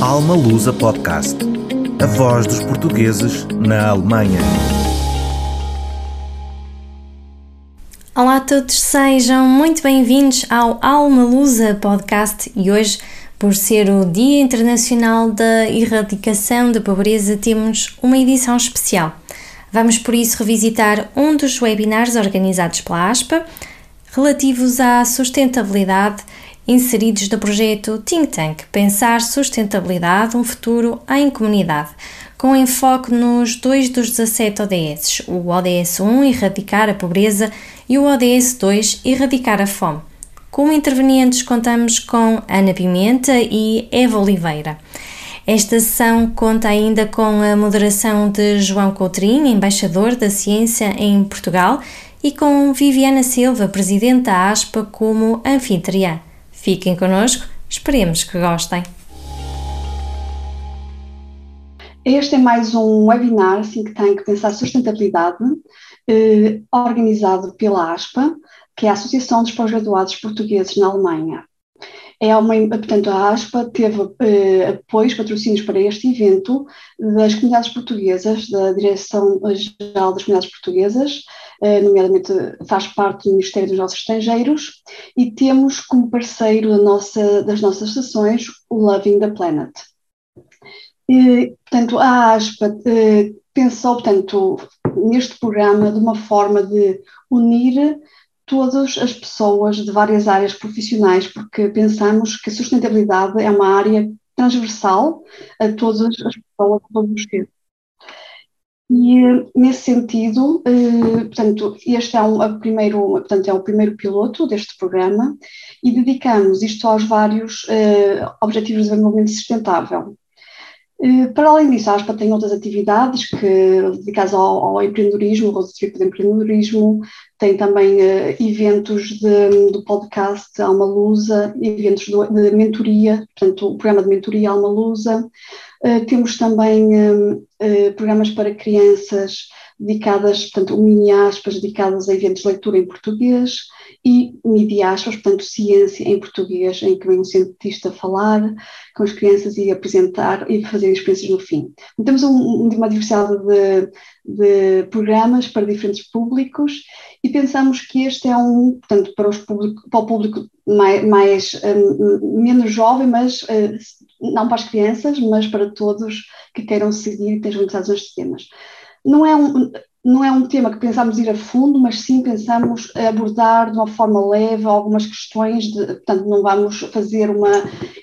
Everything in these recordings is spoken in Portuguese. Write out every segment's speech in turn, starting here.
Alma Lusa Podcast. A voz dos portugueses na Alemanha. Olá a todos, sejam muito bem-vindos ao Alma Lusa Podcast e hoje, por ser o Dia Internacional da Erradicação da Pobreza, temos uma edição especial. Vamos por isso revisitar um dos webinars organizados pela ASPA relativos à sustentabilidade inseridos no projeto Think Tank Pensar Sustentabilidade, um futuro em comunidade, com enfoque nos dois dos 17 ODS, o ODS 1, Erradicar a Pobreza, e o ODS 2, Erradicar a Fome. Como intervenientes, contamos com Ana Pimenta e Eva Oliveira. Esta sessão conta ainda com a moderação de João Coutrinho, embaixador da ciência em Portugal, e com Viviana Silva, presidente da ASPA, como anfitriã. Fiquem connosco, esperemos que gostem. Este é mais um webinar Think Tank Pensar Sustentabilidade, eh, organizado pela ASPA, que é a Associação dos Pós-Graduados Portugueses na Alemanha. É uma, portanto, a ASPA teve eh, apoios, patrocínios para este evento das comunidades portuguesas, da Direção-Geral das Comunidades Portuguesas, nomeadamente faz parte do Ministério dos Nossos Estrangeiros, e temos como parceiro da nossa, das nossas sessões o Loving the Planet. E, portanto, a ASPA eh, pensou, portanto, neste programa de uma forma de unir todas as pessoas de várias áreas profissionais, porque pensamos que a sustentabilidade é uma área transversal a todas as pessoas, a todos os. E nesse sentido, eh, portanto, este é, um, primeiro, portanto, é o primeiro piloto deste programa e dedicamos isto aos vários eh, Objetivos de Desenvolvimento Sustentável. Eh, para além disso, a ASPA tem outras atividades que, dedicadas ao, ao empreendedorismo, ao tipo de empreendedorismo, tem também eventos de, do podcast Alma Lusa, eventos de mentoria, portanto, o programa de mentoria Alma Lusa. Uh, temos também uh, programas para crianças dedicadas, portanto, mini aspas, dedicadas a eventos de leitura em português e media aspas, portanto, ciência em português, em que vem um cientista falar com as crianças e apresentar e fazer experiências no fim. Temos um, uma diversidade de, de, programas para diferentes públicos e pensamos que este é um, portanto, para, os público, para o público mais, mais um, menos jovem, mas uh, não para as crianças, mas para todos que queiram seguir e estejam interessados nestes temas não é um, não é um tema que pensamos ir a fundo, mas sim pensamos abordar de uma forma leve algumas questões, de, portanto, não vamos fazer uma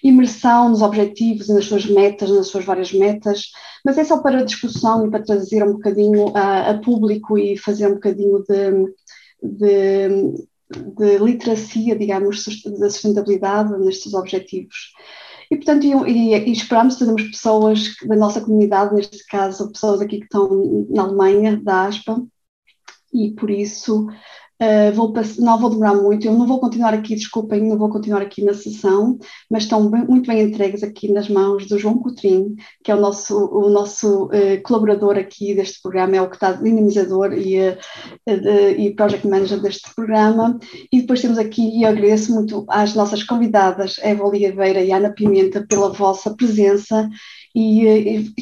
imersão nos objetivos e nas suas metas, nas suas várias metas, mas é só para discussão e para trazer um bocadinho a, a público e fazer um bocadinho de, de, de literacia, digamos, da sustentabilidade nestes objetivos. E, portanto, e, e, esperamos, pessoas da nossa comunidade, neste caso, pessoas aqui que estão na Alemanha, da ASPA, e por isso Uh, vou, não vou demorar muito, eu não vou continuar aqui, desculpem, não vou continuar aqui na sessão, mas estão bem, muito bem entregues aqui nas mãos do João Coutrinho, que é o nosso, o nosso uh, colaborador aqui deste programa, é o que está dinamizador e, uh, e project manager deste programa. E depois temos aqui, e agradeço muito às nossas convidadas, Eva Oliveira e Ana Pimenta, pela vossa presença e, e,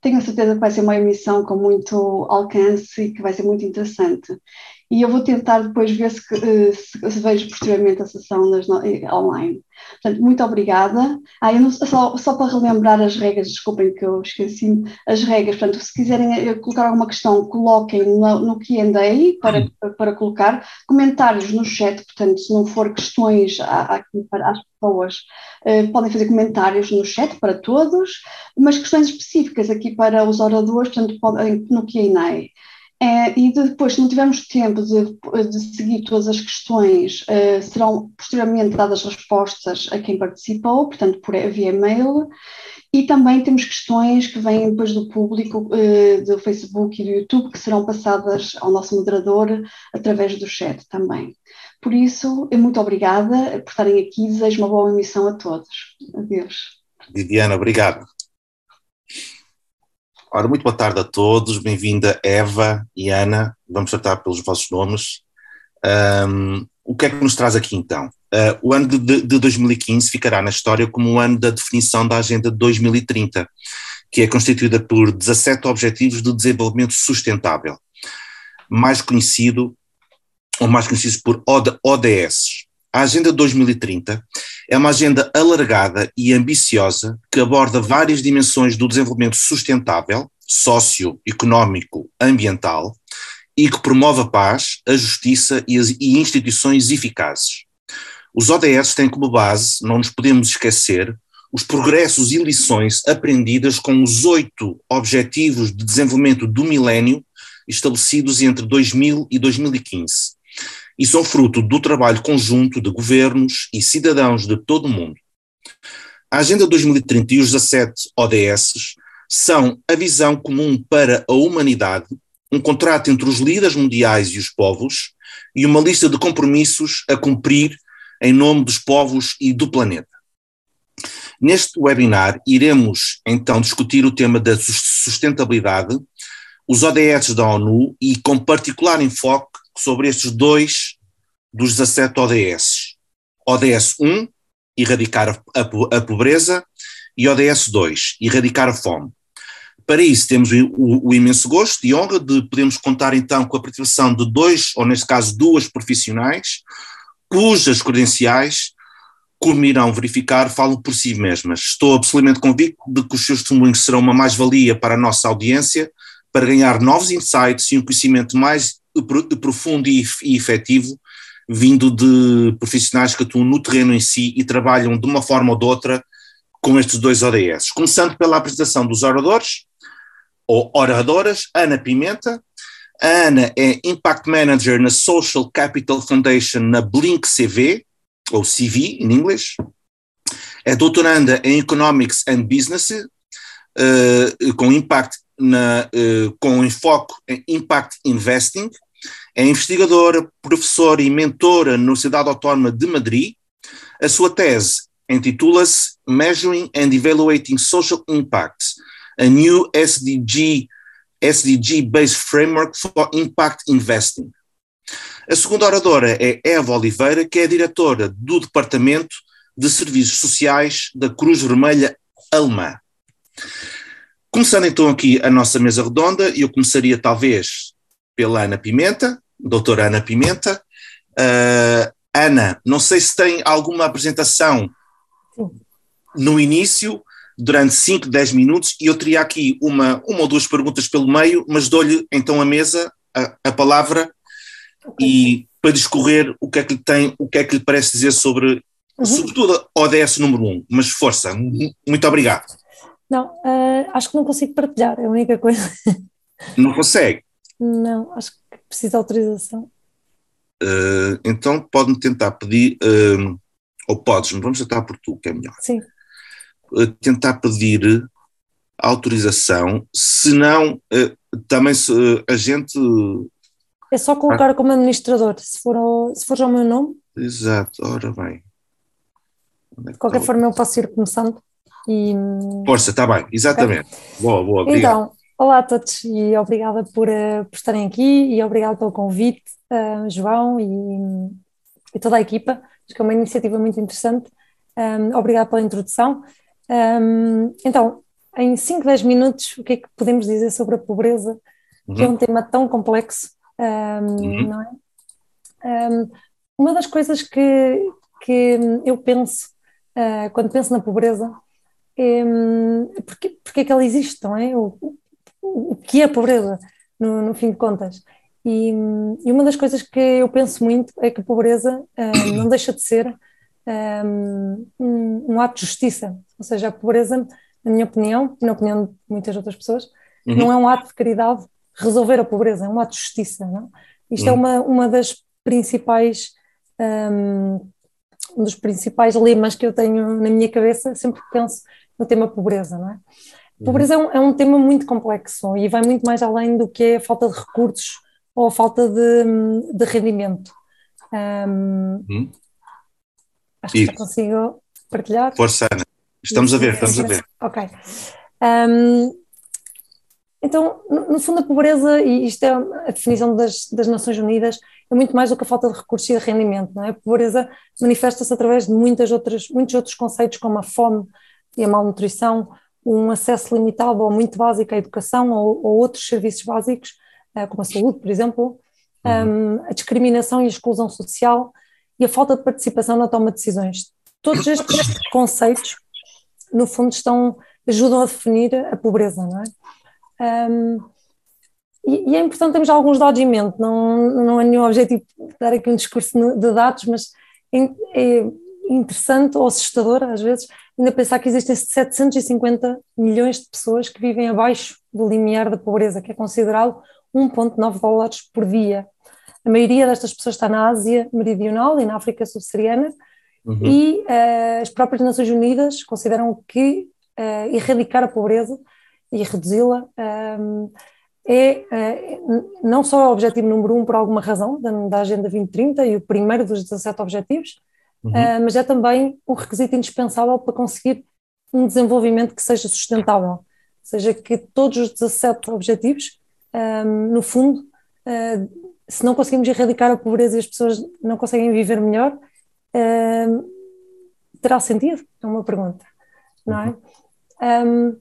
tenho a certeza que vai ser uma emissão com muito alcance e que vai ser muito interessante e eu vou tentar depois ver se, eh, se, se vejo posteriormente a sessão nas, eh, online. Portanto, muito obrigada. Ah, não, só, só, para relembrar as regras, desculpem que eu esqueci as regras, portanto, se quiserem eh, colocar alguma questão, coloquem no, no Q&A para, para, para, colocar, comentários no chat, portanto, se não for questões aqui para as pessoas, eh, podem fazer comentários no chat para todos, mas questões específicas aqui para os oradores, portanto, podem no Q&A. É, e depois, se não tivermos tempo de, de seguir todas as questões, uh, serão posteriormente dadas respostas a quem participou, portanto, por, via e-mail. E também temos questões que vêm depois do público, uh, do Facebook e do YouTube, que serão passadas ao nosso moderador através do chat também. Por isso, muito obrigada por estarem aqui. Desejo uma boa emissão a todos. Adeus. Viviana, obrigado. Ora, muito boa tarde a todos, bem-vinda Eva e Ana, vamos tratar pelos vossos nomes. Um, o que é que nos traz aqui então? uh, o ano de, de 2015 ficará na história como o ano da definição da Agenda 2030, que é constituída por 17 Objetivos de Desenvolvimento Sustentável, mais conhecido, ou mais conhecidos por ODS. A Agenda 2030 é uma agenda alargada e ambiciosa que aborda várias dimensões do desenvolvimento sustentável, socioeconómico, ambiental e que promove a paz, a justiça e, as, e instituições eficazes. Os ODS têm como base, não nos podemos esquecer, os progressos e lições aprendidas com os oito Objetivos de Desenvolvimento do Milénio estabelecidos entre 2000 e 2015 e são fruto do trabalho conjunto de governos e cidadãos de todo o mundo. A Agenda 2030 e os 17 ODS são a visão comum para a humanidade, um contrato entre os líderes mundiais e os povos e uma lista de compromissos a cumprir em nome dos povos e do planeta. Neste webinar, iremos então discutir o tema da sustentabilidade, os ODS da ONU e com particular enfoque sobre estes dois dos 17 ODS. ODS 1, erradicar a, a, a pobreza, e ODS 2, erradicar a fome. Para isso temos o, o, o, imenso gosto e honra de podermos contar então com a participação de dois, ou neste caso duas profissionais, cujas credenciais, como irão verificar, falam por si mesmas. Estou absolutamente convicto de que os seus testemunhos serão uma mais-valia para a nossa audiência, para ganhar novos insights e um conhecimento mais profundo e, efetivo vindo de profissionais que atuam no terreno em si e trabalham de uma forma ou de outra com estes dois ODS. Começando pela apresentação dos oradores, ou oradoras, Ana Pimenta. A Ana é Impact Manager na Social Capital Foundation na Blink CV, ou CV em inglês. É doutoranda em Economics and Business, uh, com, impact na, uh, com enfoque em Impact Investing é investigadora, professora e mentora na Universidade Autónoma de Madrid. A sua tese intitula-se Measuring and Evaluating Social Impact, a New SDG, SDG-Based Framework for Impact Investing. A segunda oradora é Eva Oliveira, que é diretora do Departamento de Serviços Sociais da Cruz Vermelha Alemã. Começando então aqui a nossa mesa redonda, eu começaria talvez pela Ana Pimenta, doutora Ana Pimenta. Uh, Ana, não sei se tem alguma apresentação no início, durante 5, 10 minutos, e eu teria aqui uma, uma ou duas perguntas pelo meio, mas dou-lhe então a mesa, a, a palavra, okay. e para discorrer o que é que lhe tem, o que é que lhe parece dizer sobre, uhum. sobretudo, ODS número 1. Um. Mas força, muito obrigado. Não, uh, acho que não consigo partilhar, é a única coisa. Não consegue? Não, acho que precisa de autorização. Uh, então pode-me tentar pedir, uh, ou podes, vamos tentar por tu, que é melhor. Sim. Uh, tentar pedir autorização, se não, também se, a gente. É só colocar ah. como administrador, se for, ao, se for ao meu nome. Exato, ora bem. É de qualquer forma, eu posso ir começando. E... Força, está bem, exatamente. Okay. Boa, boa, obrigado. Então, Olá a todos e obrigada por, uh, por estarem aqui e obrigada pelo convite, uh, João e, e, toda a equipa. Acho que é uma iniciativa muito interessante. Um, obrigada pela introdução. Um, então, em 5, 10 minutos, o que é que podemos dizer sobre a pobreza, uhum. que é um uhum. tema tão complexo, um, uhum. não é? uma das coisas que, que eu penso uh, quando penso na pobreza é porque, porque é que ela existe, não é? O, o que é pobreza, no, no fim de contas. E, e, uma das coisas que eu penso muito é que a pobreza um, não deixa de ser um, um, ato de justiça. Ou seja, a pobreza, na minha opinião, e na opinião de muitas outras pessoas, uhum. não é um ato de caridade resolver a pobreza, é um ato de justiça. Não? Isto é uhum. é uma, uma das principais. Um, um dos principais lemas que eu tenho na minha cabeça sempre que penso no tema pobreza, não é? Pobreza é um, é um, tema muito complexo e vai muito mais além do que é a falta de recursos ou a falta de, de rendimento. Um, hum. Acho que já consigo partilhar. Força, Ana. Estamos a ver, estamos a ver. Ok. Um, Então, no, no, fundo, a pobreza, e isto é a definição das, das Nações Unidas, é muito mais do que a falta de recursos e de rendimento. Não é? A pobreza manifesta-se através de muitas outras, muitos outros conceitos, como a fome e a malnutrição, um acesso limitado ou muito básico à educação ou, ou outros serviços básicos, uh, como a saúde, por exemplo, uhum. um, a discriminação e a exclusão social e a falta de participação na toma de decisões. Todos estes conceitos, no fundo, estão, ajudam a definir a pobreza, não é? Um, e, e, é importante termos alguns dados em mente, não, não é nenhum objetivo dar aqui um discurso de dados, mas é, é interessante ou assustador, às vezes, ainda pensar que existem 750 milhões de pessoas que vivem abaixo do limiar da pobreza, que é considerado 1,9 dólares por dia. A maioria destas pessoas está na Ásia Meridional e na África Subsaariana, uhum. e uh, as próprias Nações Unidas consideram que uh, erradicar a pobreza e reduzi-la um, é, é, não só o objetivo número um por alguma razão da, da, Agenda 2030 e o primeiro dos 17 objetivos, uhum. uh, mas é também um requisito indispensável para conseguir um desenvolvimento que seja sustentável, ou seja, que todos os 17 objetivos, um, no fundo, uh, se não conseguimos erradicar a pobreza e as pessoas não conseguem viver melhor, uh, terá sentido? É uma pergunta, não é? Um, uhum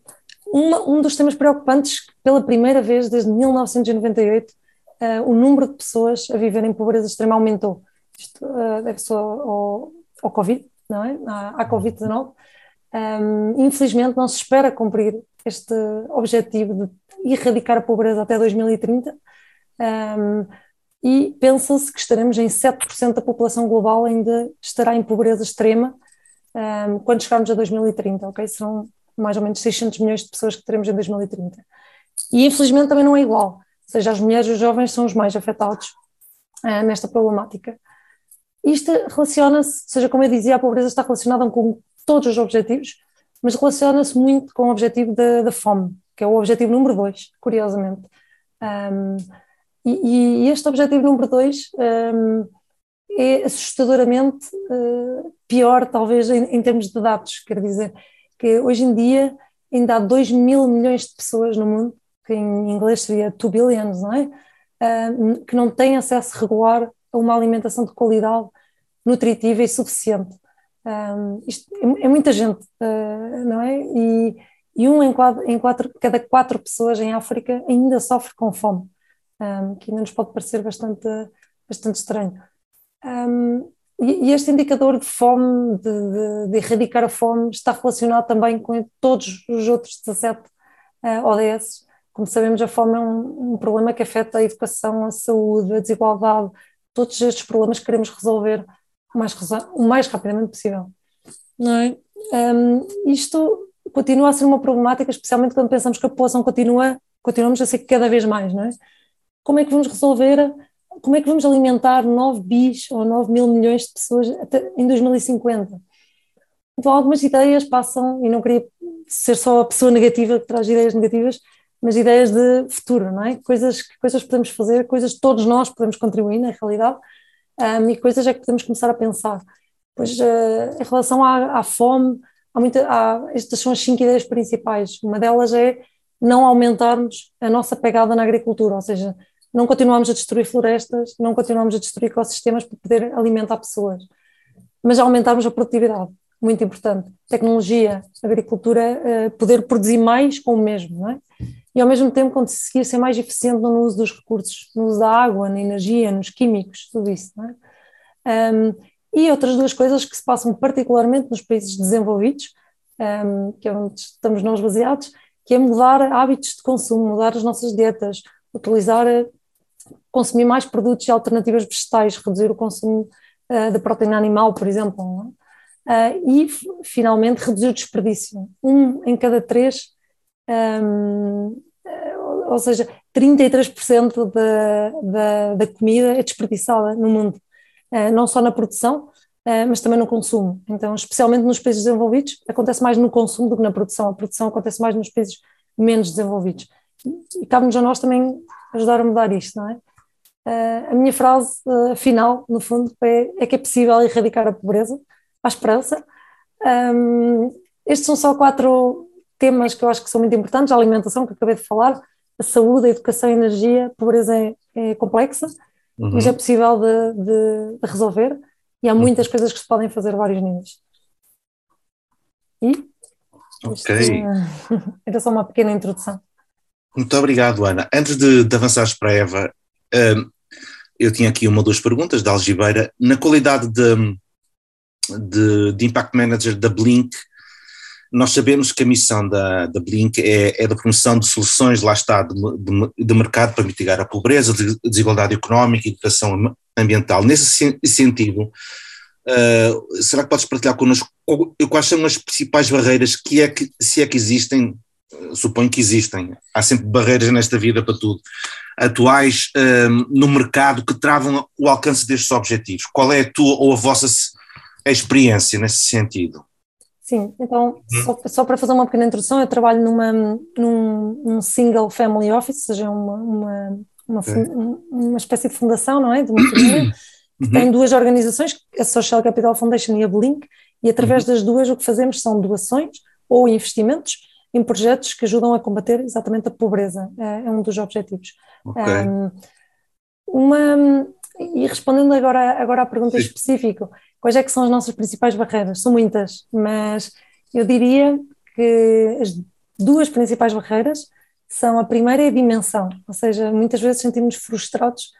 uma, um dos temas preocupantes, pela primeira vez desde 1998, uh, o número de pessoas a viver em pobreza extrema aumentou. Isto uh, deve-se ao, ao, Covid, não é? À, à Covid-19. Um, infelizmente não se espera cumprir este objetivo de erradicar a pobreza até 2030 um, e pensa-se que estaremos em 7% da população global ainda estará em pobreza extrema um, quando chegarmos a 2030, ok? Serão mais ou menos 600 milhões de pessoas que teremos em 2030. E infelizmente também não é igual, ou seja, as mulheres e os jovens são os mais afetados uh, nesta problemática. Isto relaciona-se, ou seja, como eu dizia, a pobreza está relacionada com todos os objetivos, mas relaciona-se muito com o objetivo da, fome, que é o objetivo número 2, curiosamente. Um, e, e, este objetivo número 2 um, é assustadoramente uh, pior, talvez, em, em termos de dados, quer dizer, que hoje em dia ainda há 2 mil milhões de pessoas no mundo, que em inglês seria 2 billions, não é? Que não têm acesso regular a uma alimentação de qualidade, nutritiva e suficiente. Um, é, é, muita gente, uh, não é? E, e um em, quatro, em quatro, cada quatro pessoas em África ainda sofre com fome, um, que ainda nos pode parecer bastante, bastante estranho. Um, e, este indicador de fome, de, de, de, erradicar a fome, está relacionado também com todos os outros 17 uh, ODS. Como sabemos, a fome é um, um, problema que afeta a educação, a saúde, a desigualdade, todos estes problemas que queremos resolver o mais, o mais rapidamente possível. Não é? Um, isto continua a ser uma problemática, especialmente quando pensamos que a população continua, continuamos a ser cada vez mais, não é? Como é que vamos resolver como é que vamos alimentar 9 bis ou 9 mil milhões de pessoas até, em 2050? Então, algumas ideias passam, e não queria ser só a pessoa negativa que traz ideias negativas, mas ideias de futuro, não é? Coisas que coisas podemos fazer, coisas que todos nós podemos contribuir, na realidade, um, e coisas é que podemos começar a pensar. Pois, uh, em relação à, à fome, há muita, há, estas são as cinco ideias principais. Uma delas é não aumentarmos a nossa pegada na agricultura, ou seja, não continuamos a destruir florestas, não continuamos a destruir ecossistemas para poder alimentar pessoas, mas aumentarmos a produtividade, muito importante. Tecnologia, agricultura, eh, poder produzir mais com o mesmo, não é? E ao mesmo tempo conseguir ser mais eficiente no uso dos recursos, no uso da água, na energia, nos químicos, tudo isso, não é? Um, e outras duas coisas que se passam particularmente nos países desenvolvidos, um, que é onde estamos nós baseados, que é mudar hábitos de consumo, mudar as nossas dietas, utilizar consumir mais produtos e alternativas vegetais, reduzir o consumo uh, de proteína animal, por exemplo, uh, e finalmente reduzir o desperdício. Um em cada três, um, eh, ou seja, 33% da, da, da comida é desperdiçada no mundo, uh, não só na produção, mas também no consumo. Então, especialmente nos países desenvolvidos, acontece mais no consumo do que na produção. A produção acontece mais nos países menos desenvolvidos. E cabe-nos a nós também ajudar a mudar isto, não é? Uh, a minha frase uh, final, no fundo, é, é, que é possível erradicar a pobreza, a esperança. Um, estes são só quatro temas que eu acho que são muito importantes, a alimentação, que acabei de falar, a saúde, a educação, a energia, a pobreza é, é complexa, uhum. mas é possível de, de, de, resolver e há uhum. muitas coisas que se podem fazer a vários níveis. E? Ok. Isto, era só uma pequena introdução. Muito obrigado, Ana. Antes de, de avançares para a Eva, um, eu tinha aqui uma ou duas perguntas da Algibeira. Na qualidade de, de, de Impact Manager da Blink, nós sabemos que a missão da, da Blink é, é da promoção de soluções, lá está, de, de, de mercado para mitigar a pobreza, a desigualdade económica e educação ambiental. Nesse sentido, uh, será que podes partilhar connosco quais são as principais barreiras que é que, se é que existem, suponho que existem, há sempre barreiras nesta vida para tudo, atuais uh, no mercado que travam o alcance destes objetivos? Qual é a tua ou a vossa experiência nesse sentido? Sim, então, hum. só, só, para fazer uma pequena introdução, eu trabalho numa, num, num single family office, ou seja, uma, uma, uma, uma, espécie de fundação, não é? De uma família, que uhum. tem duas organizações, a Social Capital Foundation e a Blink, e através uhum. das duas o que fazemos são doações ou investimentos em projetos que ajudam a combater exatamente a pobreza, é, é um dos objetivos. Okay. Um, uma, e respondendo agora, agora à pergunta específica, Quais é que são as nossas principais barreiras? São muitas, mas eu diria que as duas principais barreiras são a primeira é a dimensão, ou seja, muitas vezes sentimos frustrados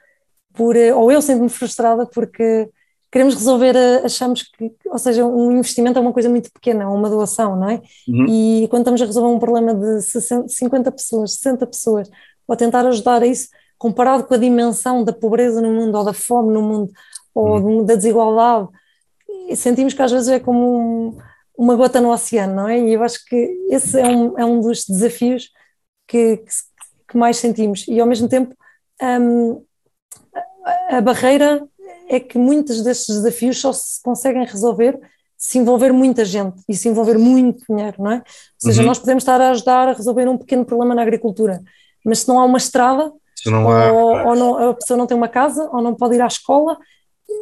por, ou eu sinto-me frustrada porque queremos resolver, achamos que, ou seja, um investimento é uma coisa muito pequena, uma doação, não é? Uhum. E quando estamos a resolver um problema de 60, 50 pessoas, 60 pessoas, ou tentar ajudar a isso, comparado com a dimensão da pobreza no mundo, ou da fome no mundo, ou uhum. da desigualdade, sentimos que às vezes é como um, uma gota no oceano, não é? E eu acho que esse é um, é um dos desafios que, que, que mais sentimos. E ao mesmo tempo, um, a, a barreira é que muitos destes desafios só se conseguem resolver se envolver muita gente e se envolver muito dinheiro, não é? Ou seja, uhum. nós podemos estar a ajudar a resolver um pequeno problema na agricultura, mas se não há uma estrada, não há, ou, ou não, a pessoa não tem uma casa, ou não pode ir à escola,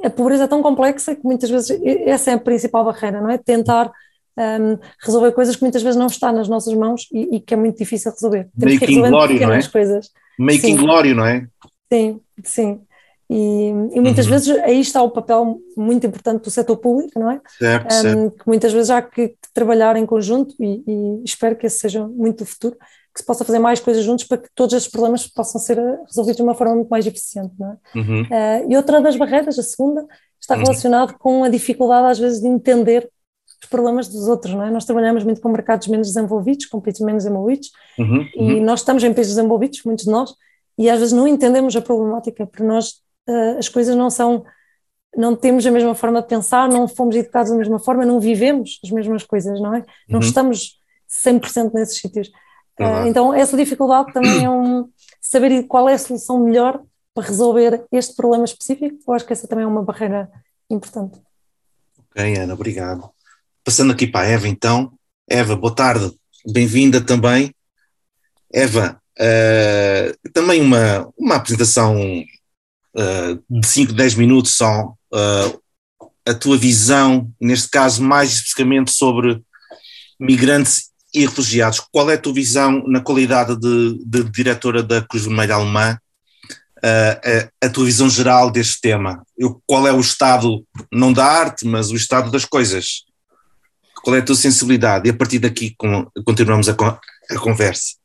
a pobreza é tão complexa que muitas vezes essa é a principal barreira, não é? Tentar um, resolver coisas que muitas vezes não está nas nossas mãos e, e que é muito difícil resolver. Temos Making que glório, não é? Coisas. Making glório, não é? Sim, sim. E, e muitas uhum. vezes aí está o papel muito importante do setor público, não é? Certo, um, certo. Que muitas vezes há que, que trabalhar em conjunto e, e, espero que esse seja muito o futuro, que se possa fazer mais coisas juntos para que todos estes problemas possam ser eh, resolvidos de uma forma muito mais eficiente. É? Uhum. Uh, e outra das barreiras, a segunda, está uhum. relacionado com a dificuldade às vezes de entender os problemas dos outros, não é? Nós trabalhamos muito com mercados menos desenvolvidos, com países menos desenvolvidos, uhum. e uhum. nós estamos em países desenvolvidos, muitos de nós, e às vezes não entendemos a problemática, porque nós, uh, as coisas não são, não temos a mesma forma de pensar, não fomos educados da mesma forma, não vivemos as mesmas coisas, não é? Não uhum. estamos 100% nesses sítios. Uh, então, essa dificuldade também é um saber qual é a solução melhor para resolver este problema específico. Eu acho que essa também é uma barreira importante. Ok, Ana, obrigado. Passando aqui para a Eva, então. Eva, boa tarde, bem-vinda também. Eva, uh, também uma, uma apresentação uh, de 5, 10 minutos só, uh, a tua visão, neste caso mais especificamente sobre migrantes e refugiados. Qual é a tua visão na qualidade de, de diretora da Cruz Vermelha Alemã, uh, a, a, tua visão geral deste tema? Eu, qual é o estado, não da arte, mas o estado das coisas? Qual é a tua sensibilidade? E a partir daqui com, continuamos a, a conversa.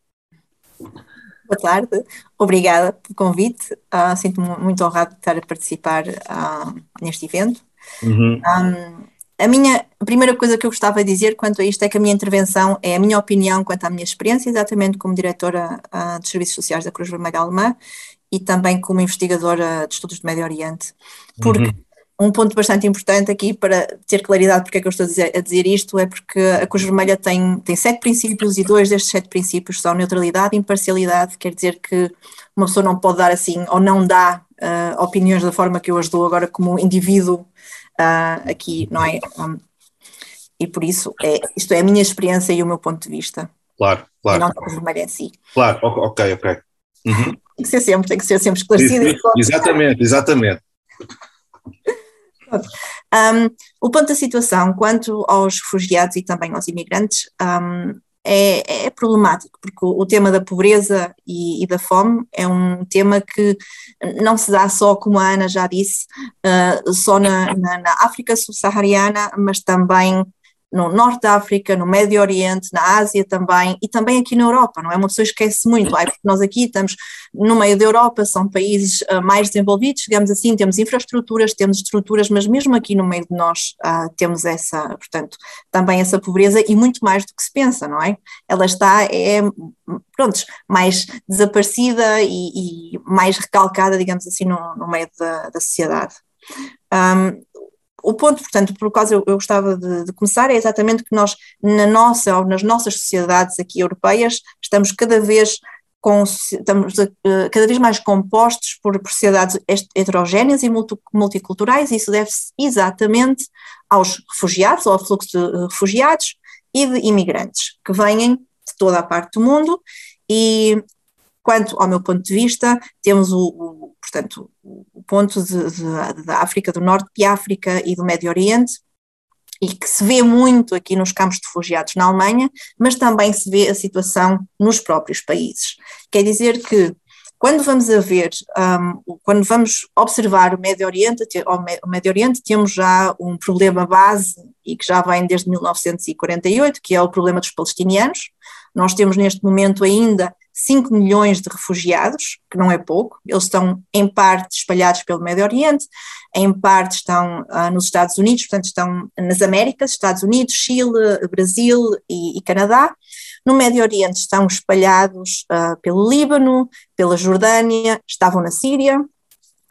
Boa tarde, obrigada pelo convite. Uh, Sinto-me muito honrado de estar a participar uh, neste evento. Uhum. Um, a minha a primeira coisa que eu gostava de dizer quanto a isto é que a minha intervenção é a minha opinião quanto à minha experiência, exatamente como diretora uh, dos Serviços Sociais da Cruz Vermelha Alemã e também como investigadora de estudos do Médio Oriente. Porque uhum. um ponto bastante importante aqui para ter claridade porque é que eu estou a dizer, a dizer, isto é porque a Cruz Vermelha tem, tem sete princípios e dois destes sete princípios são neutralidade e imparcialidade, quer dizer que uma pessoa não pode dar assim ou não dá uh, opiniões da forma que eu as dou agora como indivíduo uh, aqui, não é? Um, e por isso, é, isto é a minha experiência e o meu ponto de vista. Claro, claro. E não a vermelha em si. Claro, ok, ok. Uhum. Tem que ser sempre, tem que ser sempre esclarecido. Exatamente, exatamente. Um, o ponto da situação quanto aos refugiados e também aos imigrantes um, é, é problemático, porque o, o, tema da pobreza e, e, da fome é um tema que não se dá só, como a Ana já disse, uh, só na, na, na África subsaariana, mas também no Norte da África, no Médio Oriente, na Ásia também, e também aqui na Europa, não é? Uma pessoa esquece muito, porque nós aqui estamos no meio da Europa, são países uh, mais desenvolvidos, digamos assim, temos infraestruturas, temos estruturas, mas mesmo aqui no meio de nós uh, temos essa, portanto, também essa pobreza e muito mais do que se pensa, não é? Ela está, é, pronto, mais desaparecida e, e mais recalcada, digamos assim, no, no meio da, da sociedade. Um, o ponto, portanto, por causa eu, eu gostava de, de, começar, é exatamente que nós, na nossa ou nas nossas sociedades aqui europeias, estamos cada vez com, estamos uh, cada vez mais compostos por, por sociedades heterogéneas e multi, multiculturais, e isso deve-se exatamente aos refugiados, ou ao fluxo de refugiados e de imigrantes, que vêm de toda a parte do mundo, e quanto ao meu ponto de vista, temos o, o portanto, o ponto da África do Norte, de África e do Médio Oriente, e que se vê muito aqui nos campos de refugiados na Alemanha, mas também se vê a situação nos próprios países. Quer dizer que quando vamos a ver, um, quando vamos observar o Médio Oriente, o Médio Oriente temos já um problema base e que já vem desde 1948, que é o problema dos palestinianos. Nós temos neste momento ainda 5 milhões de refugiados, que não é pouco, eles estão em parte espalhados pelo Médio Oriente, em parte estão uh, nos Estados Unidos, portanto estão nas Américas, Estados Unidos, Chile, Brasil e, e Canadá. No Médio Oriente estão espalhados uh, pelo Líbano, pela Jordânia, estavam na Síria,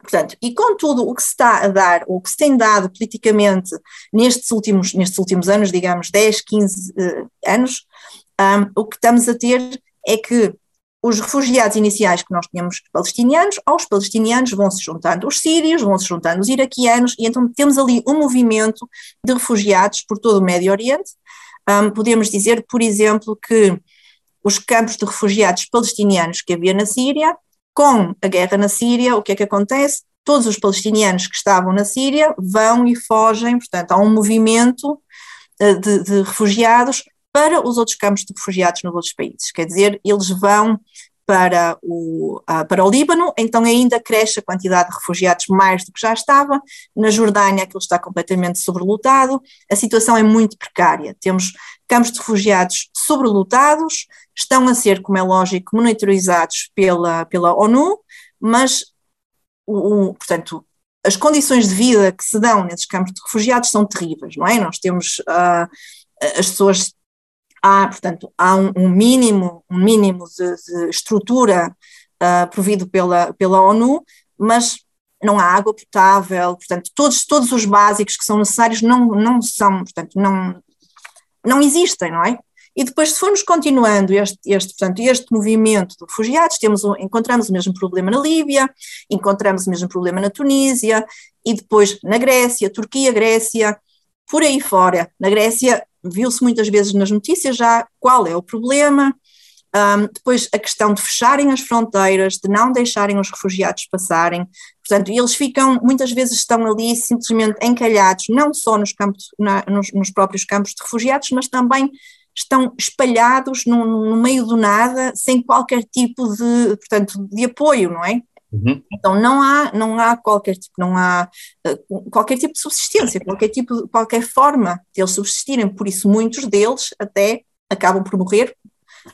Portanto, e com tudo o que se está a dar, ou o que se tem dado politicamente nestes últimos, nestes últimos anos, digamos 10, 15 uh, anos, um, o que estamos a ter é que os refugiados iniciais que nós tínhamos palestinianos, aos palestinianos vão se juntando os sírios, vão se juntando os iraquianos, e então temos ali um movimento de refugiados por todo o Médio Oriente. Um, podemos dizer, por exemplo, que os campos de refugiados palestinianos que havia na Síria, com a guerra na Síria, o que é que acontece? Todos os palestinianos que estavam na Síria vão e fogem, portanto, há um movimento eh, de, de refugiados para os outros campos de refugiados nos outros países. Quer dizer, eles vão para o, uh, para o Líbano, então ainda cresce a quantidade de refugiados mais do que já estava. Na Jordânia, aquilo está completamente sobrelotado, a situação é muito precária. Temos campos de refugiados sobrelotados, estão a ser, como é lógico, monitorizados pela, pela ONU, mas, o, o, portanto, as condições de vida que se dão nesses campos de refugiados são terríveis, não é? Nós temos. Uh, as pessoas há, portanto, há um, um mínimo, um mínimo de, de estrutura uh, provido pela, pela ONU, mas não há água potável, portanto, todos, todos os básicos que são necessários não, não são, portanto, não, não existem, não é? E depois, se formos continuando este, este, portanto, este movimento de refugiados, temos um, encontramos o mesmo problema na Líbia, encontramos o mesmo problema na Tunísia, e depois na Grécia, Turquia, Grécia, por aí fora. Na Grécia, viu-se muitas vezes nas notícias já qual é o problema, um, depois a questão de fecharem as fronteiras, de não deixarem os refugiados passarem, portanto, eles ficam, muitas vezes estão ali simplesmente encalhados, não só nos, campos, na, nos, nos, próprios campos de refugiados, mas também estão espalhados no, no, meio do nada, sem qualquer tipo de, portanto, de apoio, não é? Uhum. Então não há, não há qualquer tipo, não há uh, qualquer tipo de subsistência, qualquer tipo, qualquer forma de eles subsistirem, por isso muitos deles até acabam por morrer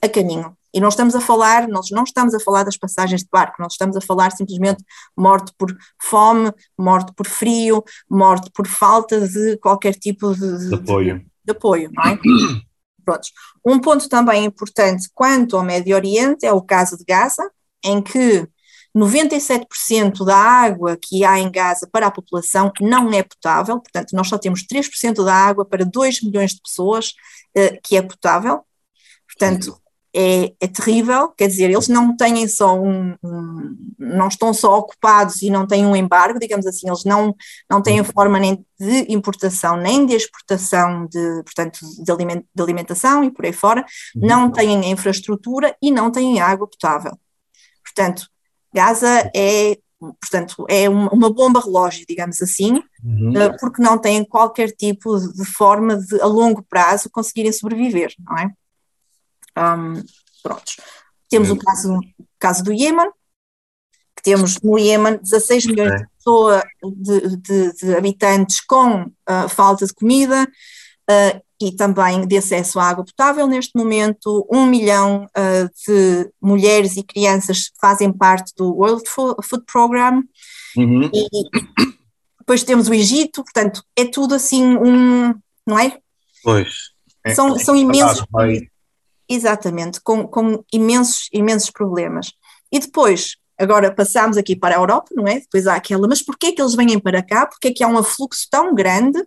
a caminho. E não estamos a falar, nós não estamos a falar das passagens de barco, nós estamos a falar simplesmente morte por fome, morte por frio, morte por falta de qualquer tipo de, de apoio. De, de apoio, não é? Prontos. Um ponto também importante quanto ao Médio Oriente é o caso de Gaza, em que 97% da água que há em Gaza para a população não é potável, portanto, nós só temos 3% da água para 2 milhões de pessoas uh, que é potável. Portanto, é, é, terrível, quer dizer, eles não têm só um, um, não estão só ocupados e não têm um embargo, digamos assim, eles não, não têm uhum. forma nem de importação, nem de exportação de, portanto, de, aliment, de alimentação e por aí fora, uhum. não têm infraestrutura e não têm água potável. Portanto, Gaza é, portanto, é uma bomba relógio, digamos assim, uhum. Eh, porque não têm qualquer tipo de forma de, a longo prazo, conseguirem sobreviver, não é? Um, prontos. Temos o caso, caso do Iêmen, que temos no Iêmen 16 milhões de, pessoa, de, de, de, habitantes com uh, falta de comida uh, e também de acesso à água potável. Neste momento, um milhão uh, de mulheres e crianças fazem parte do World Food Program. Uhum. E depois temos o Egito, portanto, é tudo assim um, não é? Pois. É, são, são imensos. Exatamente, com, com imensos, imensos problemas. E depois, agora passamos aqui para a Europa, não é? Depois há aquela, mas porquê é que eles vêm para cá? Porquê é que há um afluxo tão grande?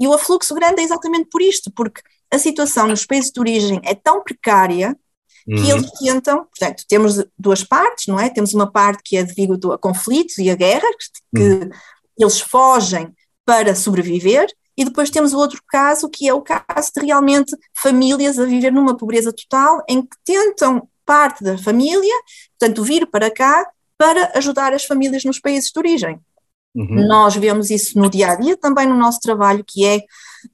E o afluxo grande é exatamente por isto, porque a situação nos países de origem é tão precária que uhum. eles tentam, portanto, temos duas partes, não é? Temos uma parte que é devido a conflitos e a guerras, que uhum. eles fogem para sobreviver, e depois temos o outro caso, que é o caso de realmente famílias a viver numa pobreza total, em que tentam parte da família, portanto, vir para cá para ajudar as famílias nos países de origem. Uhum. Nós vemos isso no dia a dia, também no nosso trabalho, que é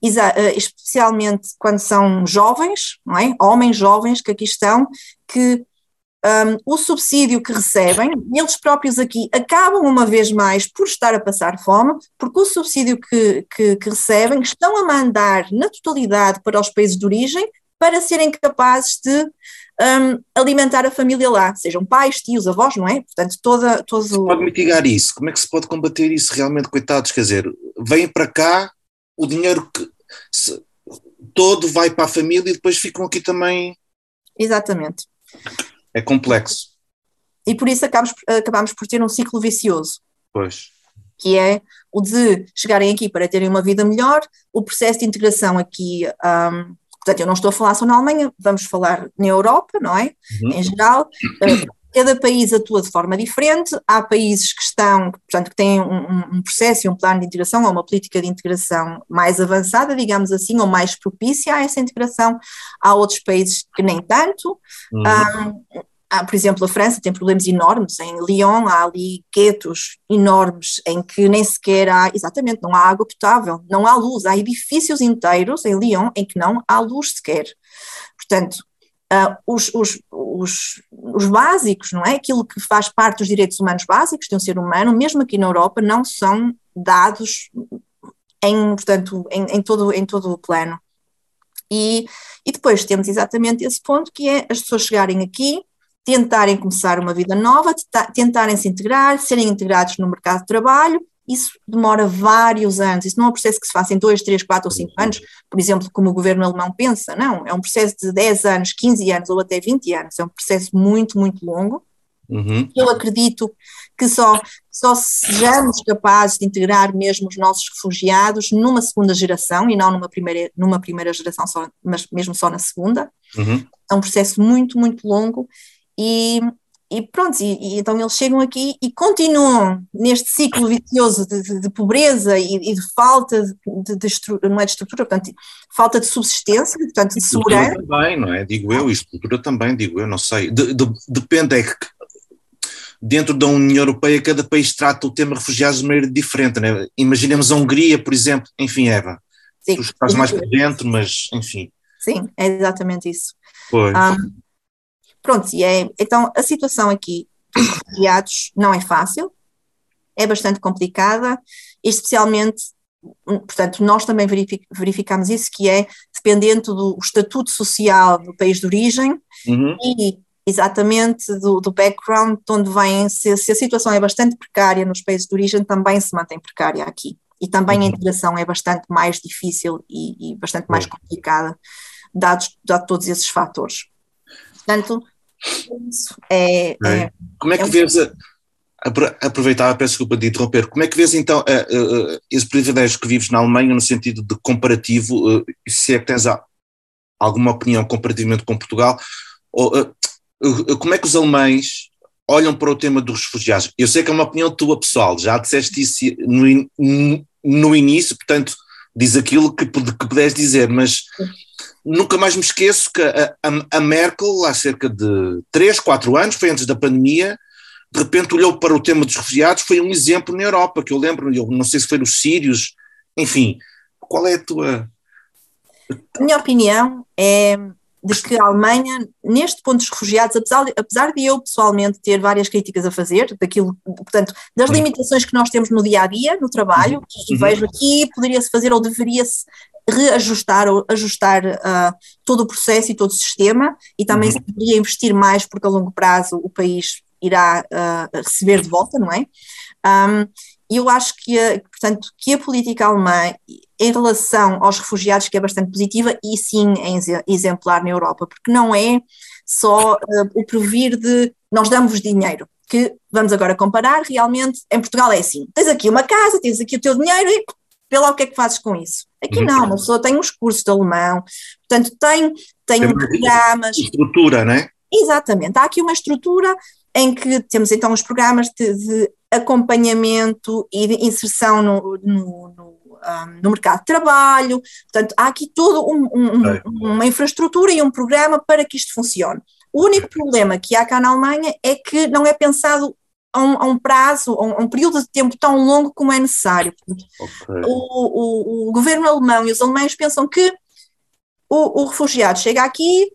eh, especialmente quando são jovens, não é? homens jovens que aqui estão, que um, o subsídio que recebem, eles próprios aqui acabam uma vez mais por estar a passar fome, porque o subsídio que, que, que recebem estão a mandar na totalidade para os países de origem para serem capazes de um, alimentar a família lá, sejam pais, tios, avós, não é? Portanto, toda. Todo... Se pode mitigar isso? Como é que se pode combater isso realmente, coitados? Quer dizer, vêm para cá, o dinheiro que, se, todo vai para a família e depois ficam aqui também. Exatamente é complexo. E por isso acabamos, acabamos por ter um ciclo vicioso. Pois. Que é o de chegarem aqui para terem uma vida melhor, o processo de integração aqui, um, portanto, eu não estou a falar só na Alemanha, vamos falar na Europa, não é? Uhum. Em geral, uh, cada país atua de forma diferente, há países que estão, portanto, que têm um, um, processo e um plano de integração ou uma política de integração mais avançada, digamos assim, ou mais propícia a essa integração, há outros países que nem tanto. Uhum. Um, há, por exemplo, a França tem problemas enormes, em Lyon há ali guetos enormes em que nem sequer há, exatamente, não há água potável, não há luz, há edifícios inteiros em Lyon em que não há luz sequer. Portanto, uh, os, os, os, os, básicos, não é? Aquilo que faz parte dos direitos humanos básicos de um ser humano, mesmo aqui na Europa, não são dados em, portanto, em, em todo, em todo o plano. E, e depois temos exatamente esse ponto que é as pessoas chegarem aqui, tentarem começar uma vida nova, tentarem se integrar, serem integrados no mercado de trabalho isso demora vários anos, isso não é um processo que se faça em dois, três, quatro ou cinco anos, por exemplo, como o governo alemão pensa, não, é um processo de 10 anos, 15 anos ou até 20 anos, é um processo muito, muito longo. Uhum. Eu acredito que só, só sejamos capazes de integrar mesmo os nossos refugiados numa segunda geração e não numa primeira, numa primeira geração, só, mas mesmo só na segunda. Uhum. É um processo muito, muito longo e e pronto, e, e, então eles chegam aqui e continuam neste ciclo vicioso de, de, de pobreza e, e, de falta de, de, não é de estrutura, portanto, falta de subsistência, portanto, de segurança. também, não é? Digo eu, e estrutura também, digo eu, não sei. De, depende, é que dentro da União Europeia cada país trata o tema refugiados de maneira diferente, né? Imaginemos a Hungria, por exemplo, enfim, Eva, Sim. tu estás mais por dentro, mas enfim. Sim, é exatamente isso. Pois. Um, Pronto, e é, então a situação aqui dos refugiados não é fácil, é bastante complicada, especialmente, portanto, nós também verificamos isso, que é dependente do estatuto social do país de origem uhum. e exatamente do, do, background de onde vêm, se, se, a situação é bastante precária nos países de origem, também se mantém precária aqui. E também uhum. a integração é bastante mais difícil e, e bastante mais complicada, dados, dados todos esses fatores. Portanto. É, é, é, Como é que é vês, a, aproveitar, peço desculpa de interromper, como é que vês então a, a, esse privilégio que vives na Alemanha no sentido de comparativo, uh, se é que tens alguma opinião comparativamente com Portugal, ou, uh, uh, como é que os alemães olham para o tema dos refugiados? Eu sei que é uma opinião tua pessoal, já disseste isso no, no início, portanto diz aquilo que, que puderes dizer, mas nunca mais me esqueço que a, a, a, Merkel, há cerca de 3, 4 anos, foi antes da pandemia, de repente olhou para o tema dos refugiados, foi um exemplo na Europa, que eu lembro, eu não sei se foi os sírios, enfim, qual é a tua... A minha opinião é, de que a Alemanha, neste ponto dos refugiados, apesar de, apesar de eu pessoalmente ter várias críticas a fazer, daquilo, portanto, das uhum. limitações que nós temos no dia a dia, no trabalho, uhum. e vejo aqui poderia-se fazer ou deveria-se reajustar ou ajustar uh, todo o processo e todo o sistema, e também uhum. se deveria investir mais, porque a longo prazo o país irá uh, receber de volta, não é? Um, eu acho que, a, portanto, que a política alemã, em relação aos refugiados, que é bastante positiva e sim é exemplar na Europa, porque não é só uh, o provir de nós damos dinheiro, que vamos agora comparar, realmente em Portugal é assim, tens aqui uma casa, tens aqui o teu dinheiro e vê lá o que é que fazes com isso. Aqui uhum. não, uma pessoa tem uns cursos de alemão, portanto tem, tem, tem programas. Estrutura, não é? Exatamente, há aqui uma estrutura em que temos então os programas de, de acompanhamento e de inserção no, no, no, um, no, mercado de trabalho, portanto há aqui toda um, um, uma infraestrutura e um programa para que isto funcione. O único problema que há cá na Alemanha é que não é pensado a um, a um prazo, a um, a um, período de tempo tão longo como é necessário. Okay. O, o, o, governo alemão e os alemães pensam que o, o refugiado chega aqui,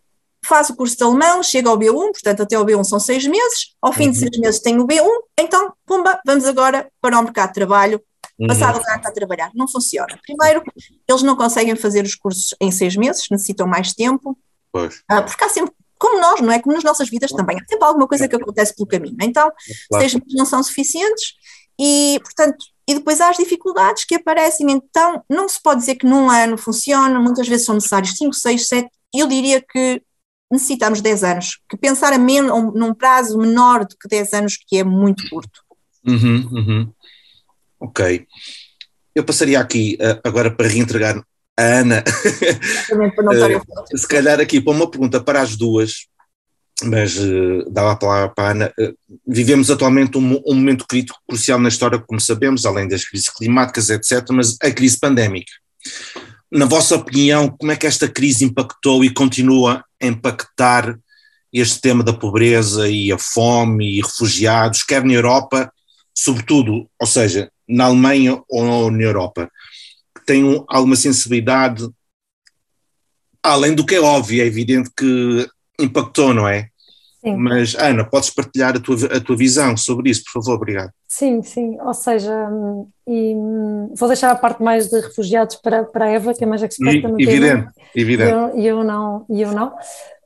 faz o curso de alemão, chega ao B1, portanto até ao B1 são seis meses, ao fim uhum. de seis meses tem o B1, então, pumba, vamos agora para o mercado de trabalho, uhum. passar o ano a trabalhar. Não funciona. Primeiro, eles não conseguem fazer os cursos em seis meses, necessitam mais tempo, pois. Ah, porque há sempre como nós, não é? Como nas nossas vidas também. Há sempre alguma coisa que acontece pelo caminho. Então, claro. seis meses não são suficientes e, portanto, e depois há as dificuldades que aparecem. Então, não se pode dizer que num ano funciona, muitas vezes são necessários 5, 6, 7. Eu diria que necessitamos 10 anos, que pensar a men num prazo menor do que 10 anos, que é muito curto. Uhum, uhum. Ok. Eu passaria aqui uh, agora para reentregar a Ana, uh, se calhar aqui para uma pergunta para as duas, mas uh, dava a palavra para a Ana. Uh, vivemos atualmente um, um, momento crítico, crucial na história, como sabemos, além das crises climáticas, etc., mas a crise pandémica. Na vossa opinião, como é que esta crise impactou e continua a impactar este tema da pobreza e a fome e refugiados, quer na Europa, sobretudo, ou seja, na Alemanha ou na Europa? tem alguma sensibilidade, além do que é óbvio, é evidente que impactou, não é? Sim. Mas, Ana, podes partilhar a tua, a tua visão sobre isso, por favor, obrigado. Sim, sim, ou seja, e, vou deixar a parte mais de refugiados para, para a Eva, que é mais experta no evidente, tema. Evidente, E eu, eu não, e eu não.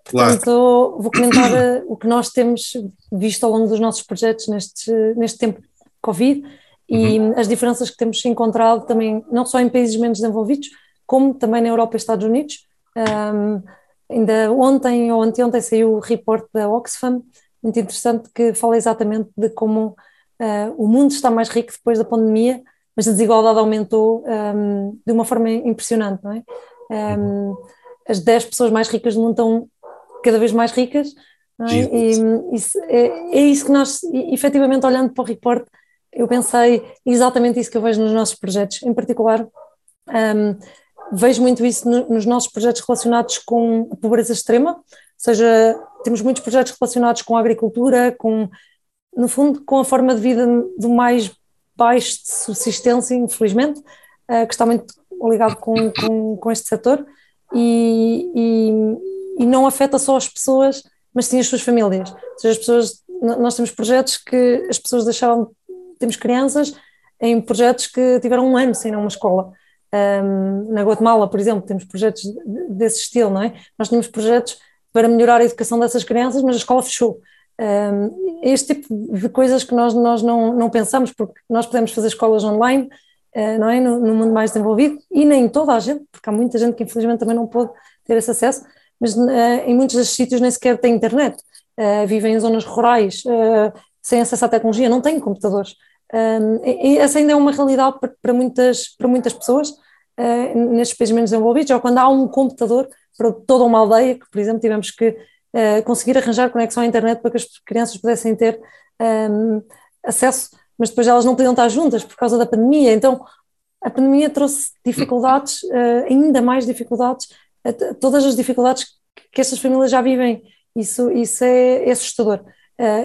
Portanto, claro. vou comentar eh, o que nós temos visto ao longo dos nossos projetos neste, neste tempo de Covid e uhum. as diferenças que temos encontrado também, não só em países menos desenvolvidos, como também na Europa e Estados Unidos. Um, ainda ontem ou anteontem saiu o report da Oxfam, muito interessante, que fala exatamente de como uh, o mundo está mais rico depois da pandemia, mas a desigualdade aumentou um, de uma forma impressionante, não é? Um, as 10 pessoas mais ricas do mundo estão cada vez mais ricas, é? E, isso, é, é, isso que nós, efetivamente, olhando para o report, eu pensei exatamente isso que eu vejo nos nossos projetos, em particular. Um, vejo muito isso no, nos nossos projetos relacionados com a pobreza extrema, ou seja, temos muitos projetos relacionados com a agricultura, com, no fundo, com a forma de vida do mais baixo de subsistência, infelizmente, uh, que está muito ligado com, com, com este setor e, e, e, não afeta só as pessoas, mas sim as suas famílias. Ou seja, as pessoas, nós temos projetos que as pessoas deixaram temos crianças em projetos que tiveram um ano sem ir a uma escola. Um, na Guatemala, por exemplo, temos projetos desse estilo, não é? Nós tínhamos projetos para melhorar a educação dessas crianças, mas a escola fechou. Um, este tipo de coisas que nós, nós não, não pensamos, porque nós podemos fazer escolas online, uh, não é? No, no, mundo mais desenvolvido, e nem toda a gente, porque há muita gente que infelizmente também não pode ter esse acesso, mas uh, em muitos desses sítios nem sequer tem internet, uh, vivem em zonas rurais, sem acesso à tecnologia, não têm computadores. Um, essa ainda é uma realidade para, para muitas, para muitas pessoas uh, nestes países menos desenvolvidos, ou quando há um computador para toda uma aldeia, que por exemplo tivemos que uh, conseguir arranjar conexão à internet para que as crianças pudessem ter um, acesso, mas depois elas não podiam estar juntas por causa da pandemia, então a pandemia trouxe dificuldades, uh, ainda mais dificuldades, todas as dificuldades que estas famílias já vivem, isso, isso é, é assustador.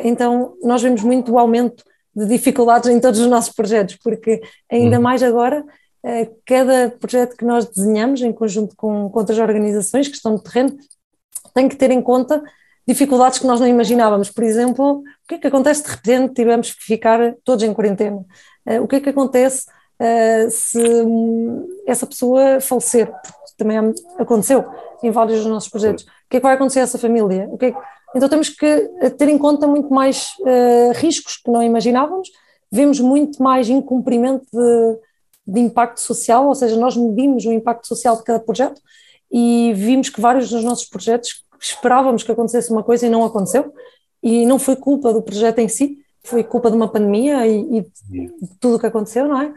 então nós vemos muito o aumento de dificuldades em todos os nossos projetos, porque ainda hum. mais agora, eh, cada projeto que nós desenhamos em conjunto com, com outras organizações que estão no terreno tem que ter em conta dificuldades que nós não imaginávamos. Por exemplo, o que é que acontece de repente tivemos que ficar todos em quarentena? Uh, o que é que acontece uh, se essa pessoa falecer? Porque também aconteceu em vários dos nossos projetos. O que é que vai acontecer a essa família? O que é que... Então temos que ter em conta muito mais riscos que não imaginávamos, vemos muito mais incumprimento de, de impacto social, ou seja, nós medimos o impacto social de cada projeto e vimos que vários dos nossos projetos esperávamos que acontecesse uma coisa e não aconteceu, e não foi culpa do projeto em si, foi culpa de uma pandemia e, e de tudo o que aconteceu, não é?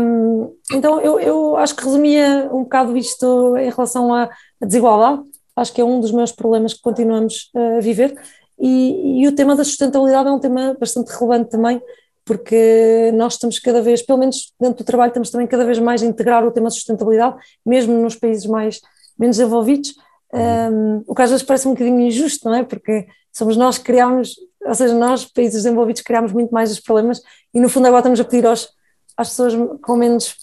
Um, então eu, eu, acho que resumia um bocado isto em relação à, desigualdade, acho que é um dos meus problemas que continuamos a viver, e, e o tema da sustentabilidade é um tema bastante relevante também, porque nós estamos cada vez, pelo menos dentro do trabalho, estamos também cada vez mais a integrar o tema da sustentabilidade, mesmo nos países mais menos desenvolvidos, um, o que às vezes parece um bocadinho injusto, não é? Porque somos nós que criamos, ou seja, nós, países desenvolvidos, criamos muito mais os problemas e no fundo agora estamos a pedir aos, às pessoas com menos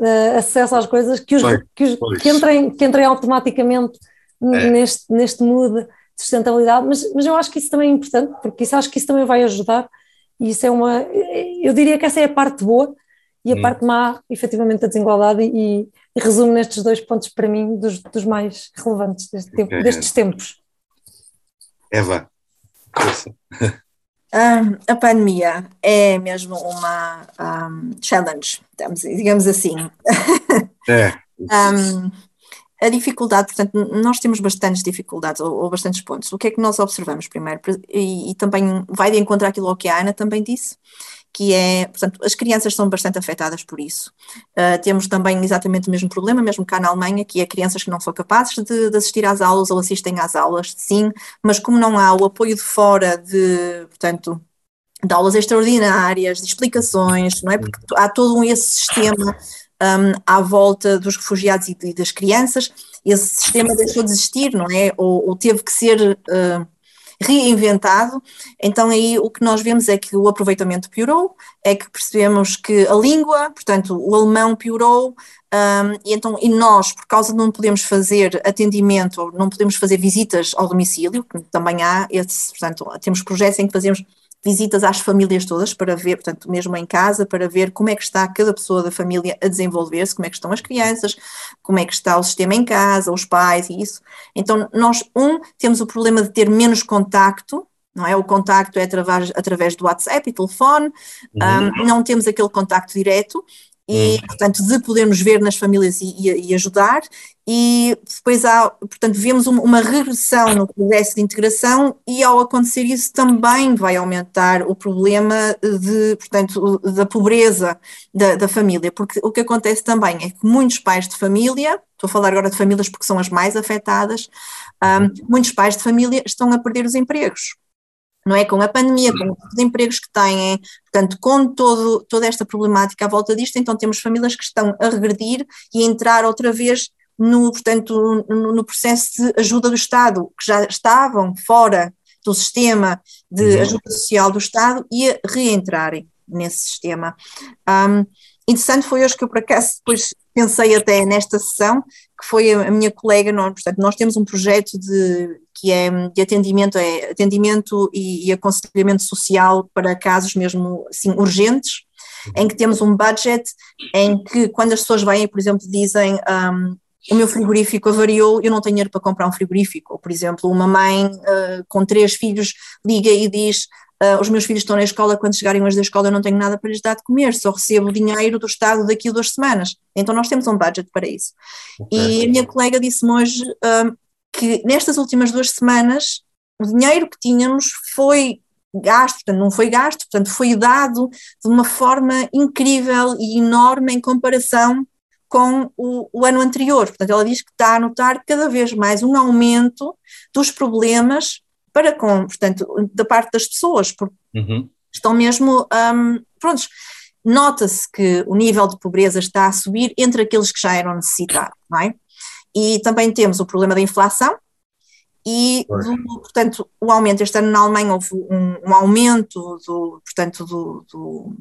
uh, acesso às coisas que, os, que, os, que, entrem, que entrem automaticamente é. neste, neste mood de sustentabilidade, mas, mas eu acho que isso também é importante, porque isso, acho que isso também vai ajudar e isso é uma, eu diria que essa é a parte boa e a hum. parte má, efetivamente, da desigualdade e, e resumo nestes dois pontos para mim dos, dos mais relevantes deste tempo, é. destes tempos. Eva, um, a pandemia é mesmo uma um, challenge, digamos assim. É. um, a dificuldade, portanto, nós temos bastantes dificuldades ou, ou, bastantes pontos. O que é que nós observamos primeiro? E, e também vai de encontro àquilo que a Ana também disse, que é, portanto, as crianças são bastante afetadas por isso. Uh, temos também exatamente o mesmo problema, mesmo cá na Alemanha, que é crianças que não são capazes de, de, assistir às aulas ou assistem às aulas, sim, mas como não há o apoio de fora de, portanto, de aulas extraordinárias, de explicações, não é? Porque há todo um, esse sistema um, à volta dos refugiados e, e, das crianças, esse sistema deixou de existir, não é? Ou, ou teve que ser uh, reinventado, então aí o que nós vemos é que o aproveitamento piorou, é que percebemos que a língua, portanto o alemão piorou, um, e então e nós, por causa de não podemos fazer atendimento, não podemos fazer visitas ao domicílio, também há esse, portanto temos projetos em que fazemos visitas às famílias todas para ver, portanto, mesmo em casa, para ver como é que está cada pessoa da família a desenvolver-se, como é que estão as crianças, como é que está o sistema em casa, os pais e isso. Então, nós, um, temos o problema de ter menos contacto, não é? O contacto é através, através do WhatsApp e telefone, uhum. um, não temos aquele contacto direto, e, hum. portanto, de podermos ver nas famílias e, e, e, ajudar, e depois há, portanto, vemos uma regressão no processo de integração e ao acontecer isso também vai aumentar o problema de, portanto, da pobreza da, da família, porque o que acontece também é que muitos pais de família, estou a falar agora de famílias porque são as mais afetadas, um, uhum. muitos pais de família estão a perder os empregos não é? Com a pandemia, com os empregos que têm, portanto, com todo, toda esta problemática à volta disto, então temos famílias que estão a regredir e a entrar outra vez no, portanto, no, no processo de ajuda do Estado, que já estavam fora do sistema de uhum. ajuda social do Estado e a reentrarem nesse sistema. Um, interessante foi hoje que eu, por acaso, depois pensei até nesta sessão, que foi a minha colega, nós, portanto, nós temos um projeto de, que é de atendimento, é atendimento e, e aconselhamento social para casos mesmo assim, urgentes, em que temos um budget em que quando as pessoas vêm, por exemplo, dizem um, o meu frigorífico avariou, eu não tenho dinheiro para comprar um frigorífico, ou por exemplo, uma mãe uh, com três filhos liga e diz Uh, os meus filhos estão na escola, quando chegarem hoje da escola eu não tenho nada para lhes dar de comer, só recebo dinheiro do Estado daqui a duas semanas. Então nós temos um budget para isso. Okay. E a minha colega disse-me hoje uh, que nestas últimas duas semanas o dinheiro que tínhamos foi gasto, portanto não foi gasto, portanto foi dado de uma forma incrível e enorme em comparação com o, o, ano anterior. Portanto, ela diz que está a notar cada vez mais um aumento dos problemas para com, portanto, da parte das pessoas, porque uhum. estão mesmo, um, prontos, nota-se que o nível de pobreza está a subir entre aqueles que já eram necessitados, não é? E também temos o problema da inflação e, do, portanto, o aumento, este ano na Alemanha houve um, um aumento do, portanto, do, do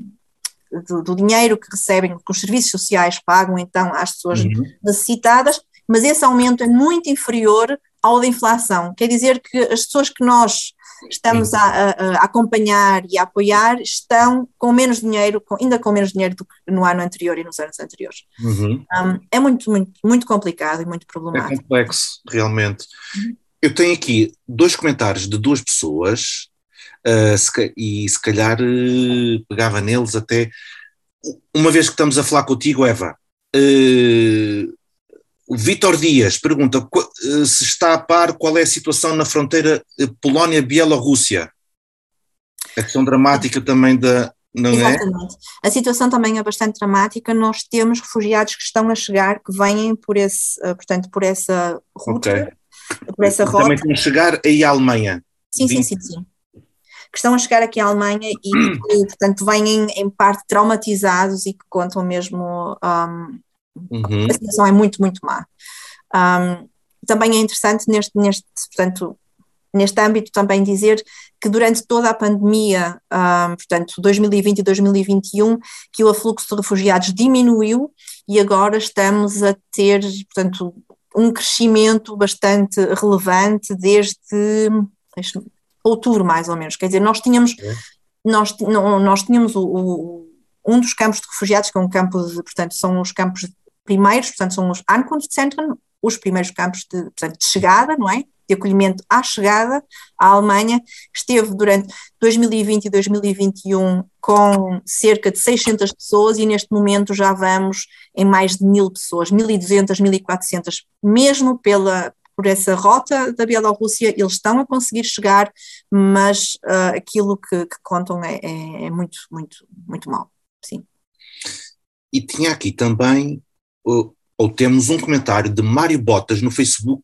do, do, dinheiro que recebem, que os serviços sociais pagam então às pessoas uhum. necessitadas, mas esse aumento é muito inferior ao da inflação. Quer dizer que as pessoas que nós estamos a, a, a, acompanhar e a apoiar estão com menos dinheiro, com, ainda com menos dinheiro do que no ano anterior e nos anos anteriores. Uhum. Um, é muito, muito, muito complicado e muito problemático. É complexo, realmente. Uhum. Eu tenho aqui dois comentários de duas pessoas uh, se, e se calhar uh, pegava neles até. Uma vez que estamos a falar contigo, Eva, uh, Vitor Dias pergunta eh, se está a par qual é a situação na fronteira eh, Polónia-Bielorrússia. A questão dramática também da. Não é? Exatamente. É? A situação também é bastante dramática. Nós temos refugiados que estão a chegar, que vêm por, esse, eh, portanto, por essa ruta. Okay. Por essa rota. Também estão a chegar aí à Alemanha. Sim, sim, sim, sim. Que estão a chegar aqui à Alemanha e, portanto, vêm em, em parte traumatizados e que contam mesmo um, Uhum. A situação é muito, muito má. Um, também é interessante neste, neste, portanto, neste âmbito também dizer que durante toda a pandemia, um, portanto, 2020 e 2021, que o afluxo de refugiados diminuiu e agora estamos a ter, portanto, um crescimento bastante relevante desde outubro, mais ou menos. Quer dizer, nós tínhamos, é. nós, nós tínhamos o, o, um dos campos de refugiados, que é um campo de, portanto, são os campos primeiros, portanto, são os Ankunftszentren, os primeiros campos de, portanto, de chegada, não é? De acolhimento à chegada à Alemanha, esteve durante 2020 e 2021 com cerca de 600 pessoas e neste momento já vamos em mais de mil pessoas, 1.200, 1.400, mesmo pela, por essa rota da Bielorrússia, eles estão a conseguir chegar, mas uh, aquilo que, que contam é, é, é, muito, muito, muito mal, sim. E tinha aqui também ou, temos um comentário de Mário Botas no Facebook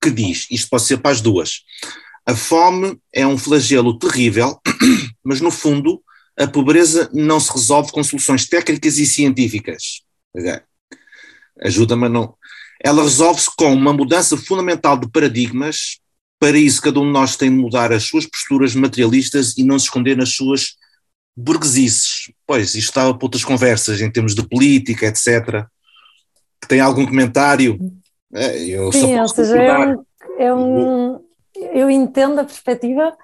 que diz: isto pode ser para as duas. A fome é um flagelo terrível, mas no fundo a pobreza não se resolve com soluções técnicas e científicas. Ajuda-me a não. Ela resolve-se com uma mudança fundamental de paradigmas. Para isso, cada um de nós tem de mudar as suas posturas materialistas e não se esconder nas suas burguesices. Pois, isto estava para outras conversas em termos de política, etc tem algum comentário? É, eu Sim, ou seja, é é um, eu entendo a perspectiva.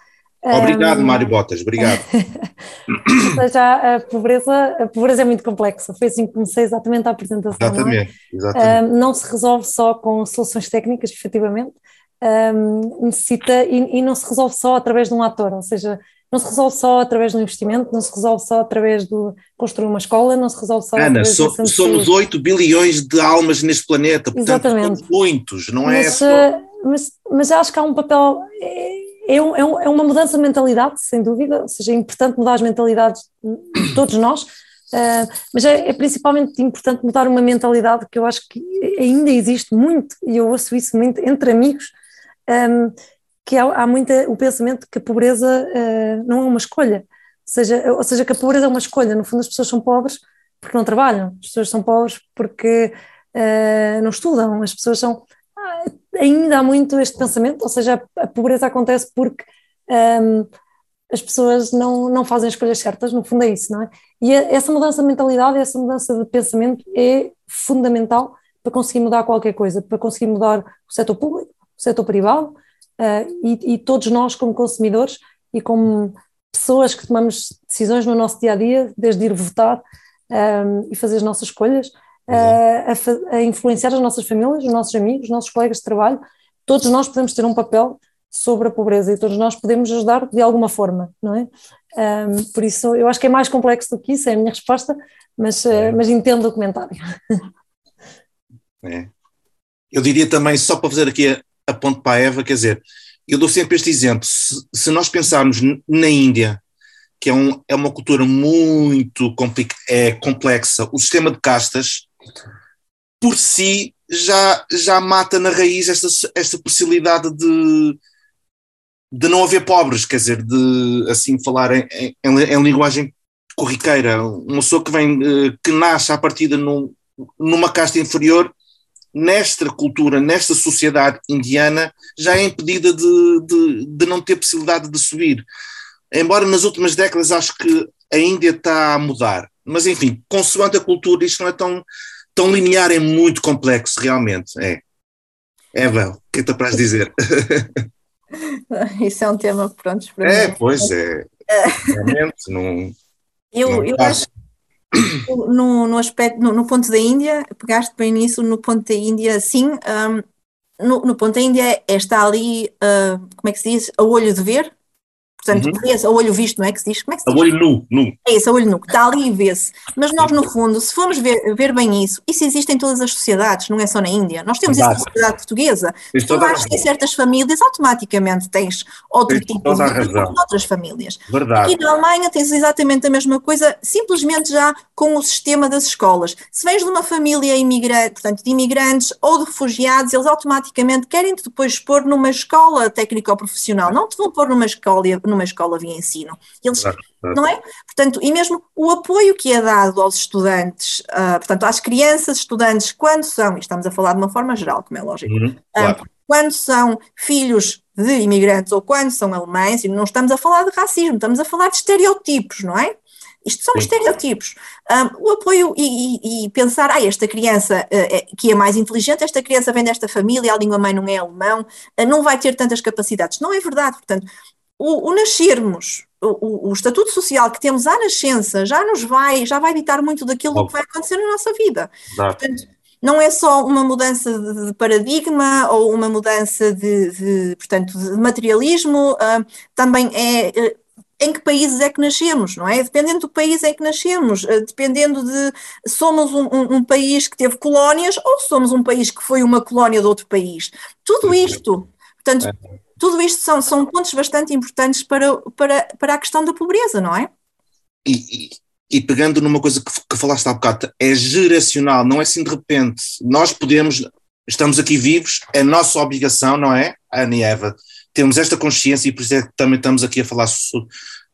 Obrigado, um, Mário Botas, obrigado. ou seja, a pobreza, a pobreza é muito complexa, foi assim que comecei exatamente a apresentação. Exatamente, não, é? exatamente. Um, não se resolve só com soluções técnicas, efetivamente, um, necessita, e, e, não se resolve só através de um ator, ou seja, não se resolve só através do investimento, não se resolve só através de construir uma escola, não se resolve só Ana, so, somos 8 bilhões de almas neste planeta, portanto Exatamente. somos muitos, não é mas, é só... Mas, mas acho que há um papel, é, é, um, é, uma mudança de mentalidade, sem dúvida, ou seja, é importante mudar as mentalidades de todos nós, uh, mas é, é, principalmente importante mudar uma mentalidade que eu acho que ainda existe muito, e eu ouço isso muito entre amigos, um, que há, há muita, o pensamento que a pobreza uh, não é uma escolha, seja, ou seja, que a pobreza é uma escolha, no fundo as pessoas são pobres porque não trabalham, as pessoas são pobres porque uh, não estudam, as pessoas são, ah, ainda há muito este pensamento, ou seja, a, a pobreza acontece porque um, ehm, as pessoas não, não fazem escolhas certas, no fundo é isso, não é? E essa mudança de mentalidade, essa mudança de pensamento é fundamental para conseguir mudar qualquer coisa, para conseguir mudar o setor público, o setor privado, uh, e, e, todos nós, como consumidores e como pessoas que tomamos decisões no nosso dia a dia, desde ir votar um, ehm, e fazer as nossas escolhas, uh, a, a, influenciar as nossas famílias, os nossos amigos, os nossos colegas de trabalho, todos nós podemos ter um papel sobre a pobreza e todos nós podemos ajudar de alguma forma, não é? Um, ehm, por isso, eu acho que é mais complexo do que isso, é a minha resposta, mas, uh, mas entendo o comentário. É. Eu diria também, só para fazer aqui aponto para a Eva, quer dizer, eu dou sempre este exemplo, se, se nós pensarmos na Índia, que é, um, é uma cultura muito é, complexa, o sistema de castas, por si, já, já mata na raiz esta, esta possibilidade de, de não haver pobres, quer dizer, de assim falar em, em, em linguagem corriqueira, uma pessoa que vem, eh, que nasce à partida num, numa casta inferior, nesta cultura, nesta sociedade indiana, já é impedida de, de, de não ter possibilidade de subir. Embora nas últimas décadas acho que a Índia está a mudar. Mas enfim, consoante a cultura, isto não é tão, tão linear, é muito complexo, realmente. É. Eva, o que é que para dizer? Isso é um tema que, pronto, para É, mim. pois é. Realmente, não. Eu, não eu acho no, no aspecto, no, no, ponto da Índia, pegaste bem nisso, no ponto da Índia, sim, um, no, no, ponto da Índia está ali, uh, como é que se diz, a olho de ver, Portanto, uhum. vê-se a olho visto, não é que se diz? Como é que se diz? A olho nu, nu. É isso, a olho nu, que está ali e vê-se. Mas nós, no fundo, se formos ver, ver, bem isso, isso existe em todas as sociedades, não é só na Índia. Nós temos Exato. isso na sociedade portuguesa. Se tu vais em certas famílias, automaticamente tens outro tens tipo de vida outras famílias. Verdade. Aqui na Alemanha tens exatamente a mesma coisa, simplesmente já com o sistema das escolas. Se vens de uma família imigrante, portanto, de imigrantes ou de refugiados, eles automaticamente querem-te depois pôr numa escola técnico-profissional, não te vão pôr numa escola numa escola via ensino. Eles, claro, claro. não é? Portanto, e mesmo o apoio que é dado aos estudantes, uh, portanto, às crianças, estudantes, quando são, e estamos a falar de uma forma geral, como é lógico, uhum, claro. uh, quando são filhos de imigrantes ou quando são alemães, e não estamos a falar de racismo, estamos a falar de estereotipos, não é? Isto são Sim. estereotipos. Um, o apoio e, e, e, pensar, ah, esta criança uh, que é mais inteligente, esta criança vem desta família, a língua mãe não é alemão, uh, não vai ter tantas capacidades. Não é verdade. Portanto, o, o nascermos, o, o, estatuto social que temos à nascença já nos vai, já vai ditar muito daquilo oh. que vai acontecer na nossa vida. Portanto, não é só uma mudança de paradigma ou uma mudança de, de portanto, de materialismo, uh, também é uh, em que países é que nascemos, não é? Dependendo do país em que nascemos, uh, dependendo de somos um, um, um, país que teve colónias ou somos um país que foi uma colónia de outro país. Tudo isto, portanto, é tudo isto são, são pontos bastante importantes para, para, para a questão da pobreza, não é? E, e, e pegando numa coisa que, que falaste há bocado, é geracional, não é assim de repente. Nós podemos, estamos aqui vivos, é nossa obrigação, não é, Ana e Eva? Temos esta consciência e por isso é que também estamos aqui a falar so,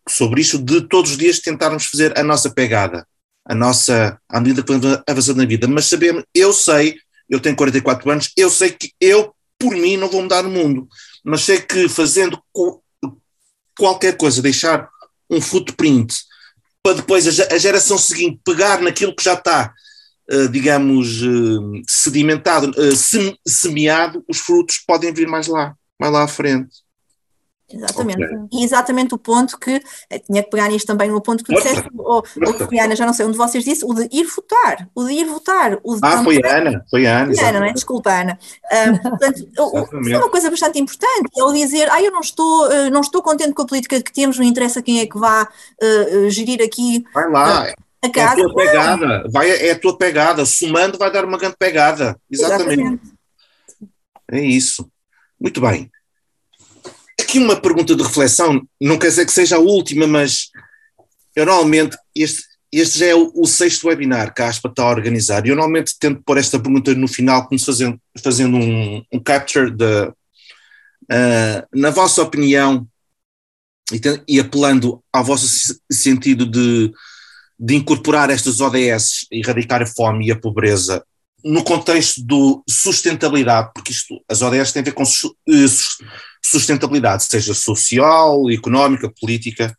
sobre isto, de todos os dias tentarmos fazer a nossa pegada, a nossa, à medida que vamos avançando na vida. Mas sabemos, eu sei, eu tenho 44 anos, eu sei que eu, por mim, não vou mudar o mundo mas sei que fazendo qualquer coisa, deixar um footprint para depois a geração seguinte pegar naquilo que já está, eh, digamos, eh, sedimentado, eh, semeado, os frutos podem vir mais lá, mais lá à frente. Exatamente. Okay. E exatamente o ponto que, eh, tinha que pegar nisto também, o ponto que disseste, ou, ou Ana, já não sei, onde vocês disse, o de ir votar, o de ir votar. O de ah, foi a Ana, foi a Ana. Foi Ana, não é? Desculpa, Ana. Uh, portanto, isso é uma coisa bastante importante, é o dizer, ah, eu não estou, uh, não estou contente com a política que temos, não interessa quem é que vá uh, gerir aqui. Vai lá. A casa. É a tua pegada, vai, é a tua pegada, somando vai dar uma grande pegada. Exatamente. Exatamente. É isso. Muito bem aqui uma pergunta de reflexão, não quer dizer que seja a última, mas eu normalmente, este, este já é o, o sexto webinar que a ASPA está a organizar, e eu normalmente tento pôr esta pergunta no final, como fazendo, fazendo um, um capture de, uh, na vossa opinião, e, e, apelando ao vosso sentido de, de incorporar estas ODS, erradicar a fome e a pobreza no contexto do sustentabilidade, porque isto, as ODS têm a ver com eh, sustentabilidade, seja social, económica, política.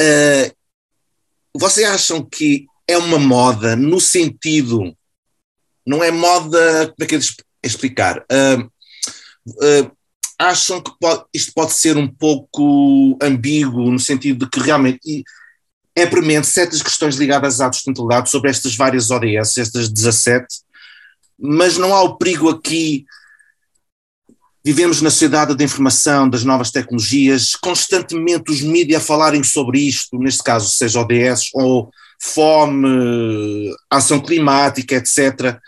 Uh, vocês acham que é uma moda no sentido, não é moda, como é que é de explicar? Uh, uh, acham que pode, isto pode ser um pouco ambíguo no sentido de que realmente é premente certas questões ligadas à sustentabilidade sobre estas várias ODS, estas 17, mas não há o perigo aqui. Vivemos na sociedade da informação, das novas tecnologias, constantemente os mídias falarem sobre isto, neste caso, seja ODS ou fome, ação climática, etc.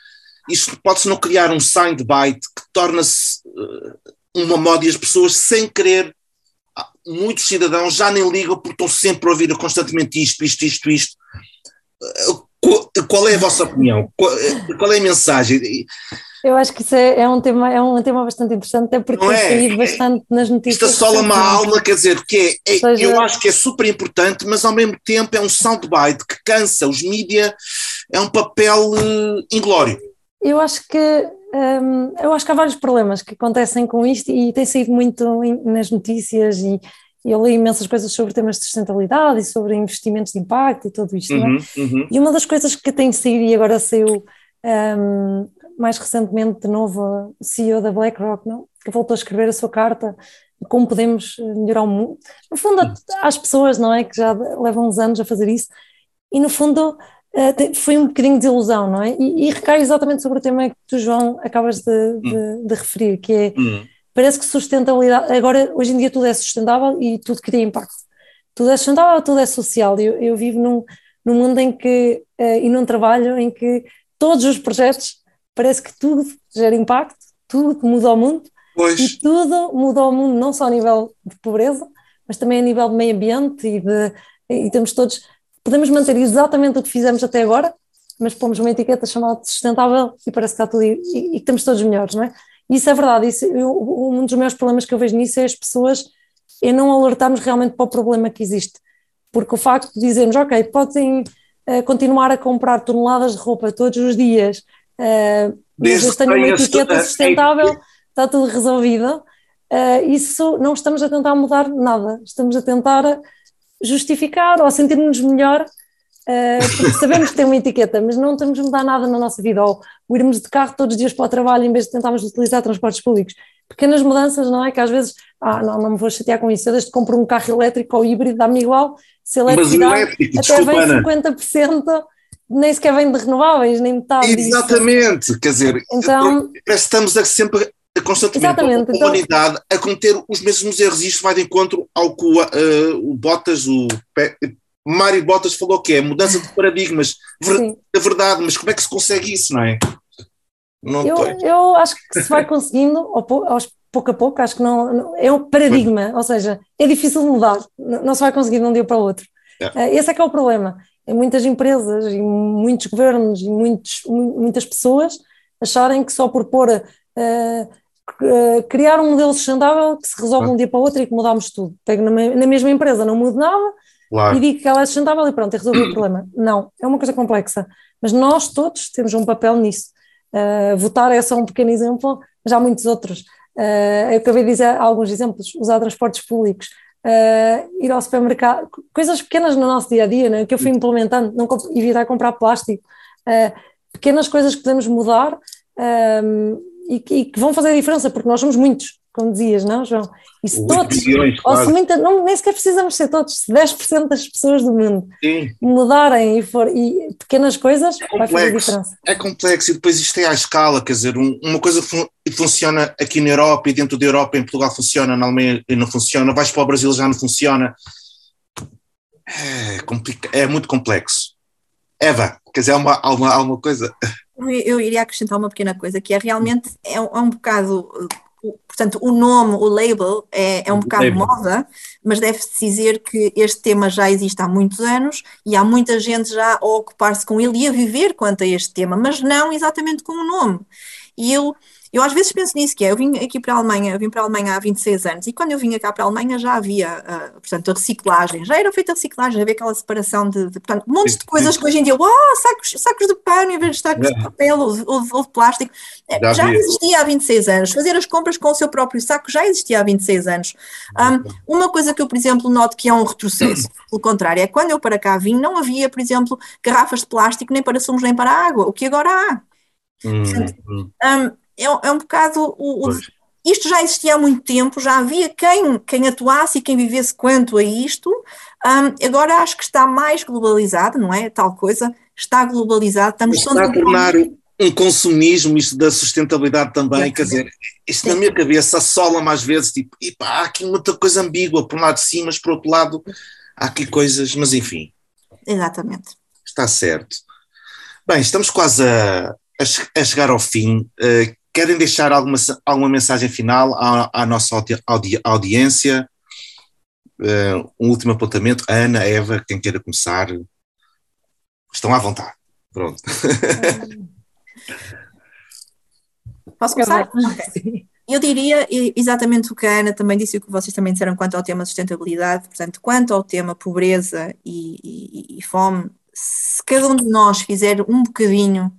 Isto pode-se não criar um soundbite que torna-se eh, uma moda e as pessoas, sem querer, muitos cidadãos já nem ligam porque estão sempre a ouvir constantemente isto, isto, isto, isto. Qual é a vossa opinião? Qual é a mensagem? Eu acho que isso é, é, um, tema, é um tema bastante interessante, até porque tem é? saído bastante nas notícias. Isto assola uma alma, quer dizer, que é, é seja, eu acho que é super importante, mas ao mesmo tempo é um soundbite que cansa. Os mídias é um papel uh, inglório. Eu acho que um, eu acho que há vários problemas que acontecem com isto e tem saído muito nas notícias e eu li imensas coisas sobre temas de sustentabilidade e sobre investimentos de impacto e tudo isto, uhum, é? uhum. E uma das coisas que tem saído e agora saiu um, mais recentemente, de novo, CEO da BlackRock, não? que voltou a escrever a sua carta como podemos melhorar o mundo. No fundo, às pessoas, não é? Que já levam uns anos a fazer isso, e no fundo uh, foi um bocadinho de ilusão, não é? E, e, recai exatamente sobre o tema que tu, João, acabas de, de, hum. de referir, que é, hum. parece que sustentabilidade, agora, hoje em dia tudo é sustentável e tudo cria impacto. Tudo é sustentável, tudo é social. Eu, eu vivo num, num mundo em que, uh, e num trabalho em que todos os projetos, parece que tudo gera impacto, tudo muda o mundo, Pois. E tudo mudou o mundo, não só a nível de pobreza, mas também a nível de meio ambiente e, de, e temos todos, podemos manter exatamente o que fizemos até agora, mas pomos uma etiqueta chamada sustentável e parece que está tudo, e, e que estamos todos melhores, não é? Isso é verdade, isso, eu, um dos maiores problemas que eu vejo nisso é as pessoas, é não alertarmos realmente para o problema que existe, porque o facto de dizermos, ok, podem uh, continuar a comprar toneladas de roupa todos os dias, uh, mas tenho uma etiqueta sustentável está tudo resolvido. Uh, isso não estamos a tentar mudar nada, estamos a tentar justificar ou sentir-nos melhor, uh, porque sabemos que tem uma etiqueta, mas não estamos a mudar nada na nossa vida, ou, irmos de carro todos os dias para o trabalho em vez de tentarmos utilizar transportes públicos. Pequenas mudanças, não é? Que às vezes, ah, não, não me vou chatear com isso, eu desde que compro um carro elétrico ou híbrido, dá-me igual, se eletricidade elétrico, até vem 50%, nem sequer vem de renováveis, nem metade Exatamente, disso. quer dizer, então, estamos a sempre constantemente Exatamente, a humanidade então... a cometer os mesmos erros e isto vai de encontro ao que o, uh, o Bottas, o Mário Bottas falou que é mudança de paradigmas, Ver, é verdade, mas como é que se consegue isso, não é? Não eu, eu acho que se vai conseguindo aos pouco a pouco, acho que não, não é um paradigma, ou seja, é difícil de mudar, não se vai conseguir de um dia para o outro. É. Uh, esse é que é o problema. Em muitas empresas e muitos governos e muitos, muitas pessoas acharem que só por pôr uh, criar um modelo sustentável que se resolve ah. um dia para o outro e que mudamos tudo. Pego na, na mesma empresa, não mudo nada claro. e digo que ela é sustentável e pronto, e resolvi o problema. Não, é uma coisa complexa. Mas nós todos temos um papel nisso. Uh, votar é só um pequeno exemplo, mas há muitos outros. Uh, eu acabei de dizer alguns exemplos, usar transportes públicos, uh, ir ao supermercado, coisas pequenas no nosso dia a dia, né, que eu fui implementando, não evitar comprar plástico, pequenas coisas que podemos mudar e que, e que, vão fazer a diferença, porque nós somos muitos, como dizias, não, João? E se todos, bilhões, ou se muita, não, nem sequer precisamos ser todos, se 10% das pessoas do mundo Sim. mudarem e, for, e pequenas coisas, é vai fazer a diferença. É complexo e depois isto é à escala, quer dizer, um, uma coisa fun funciona aqui na Europa e dentro da Europa, em Portugal funciona, na Alemanha não funciona, vais para o Brasil já não funciona. É, é muito complexo. Eva, quer dizer, há uma, há uma, há uma coisa eu iria acrescentar uma pequena coisa, que é realmente é um, é um bocado, portanto, o nome, o label é, é um bocado label. moda, mas deve-se dizer que este tema já existe há muitos anos e há muita gente já a ocupar-se com ele e a viver quanto a este tema, mas não exatamente com o nome. E eu eu às vezes penso nisso, que é, eu vim aqui para a Alemanha, eu vim para a Alemanha há 26 anos, e quando eu vim cá para a Alemanha já havia, uh, portanto, a reciclagem, já era feita a reciclagem, havia aquela separação de, de portanto, montes de coisas que hoje em dia, oh, sacos, sacos de pano em vez de sacos de papel ou, ou, ou de plástico, eh, já, já existia há 26 anos, fazer as compras com o seu próprio saco já existia há 26 anos. Um, uma coisa que eu, por exemplo, noto que é um retrocesso, pelo contrário, é quando eu para cá vim, não havia, por exemplo, garrafas de plástico nem para sumos nem para água, o que agora há. Hum, Portanto, hum. Um, é, é um bocado o, o, isto já existia há muito tempo, já havia quem, quem atuasse e quem vivesse quanto a isto. Um, agora acho que está mais globalizado, não é? Tal coisa, está globalizado. Estamos está a tornar um consumismo, isto da sustentabilidade também, quer dizer, isto na minha cabeça assola mais vezes, tipo, e pá, há aqui muita coisa ambígua, por um lado sim, mas por outro lado há aqui coisas, mas enfim. Exatamente. Está certo. Bem, estamos quase a, a, a chegar ao fim. Uh, Querem deixar alguma, alguma mensagem final à, à nossa audi, audi, audiência? Uh, um último apontamento. Ana, Eva, quem queira começar, estão à vontade. Pronto. Posso começar? Eu diria exatamente o que a Ana também disse e o que vocês também disseram quanto ao tema sustentabilidade, portanto, quanto ao tema pobreza e, e, e fome, se cada um de nós fizer um bocadinho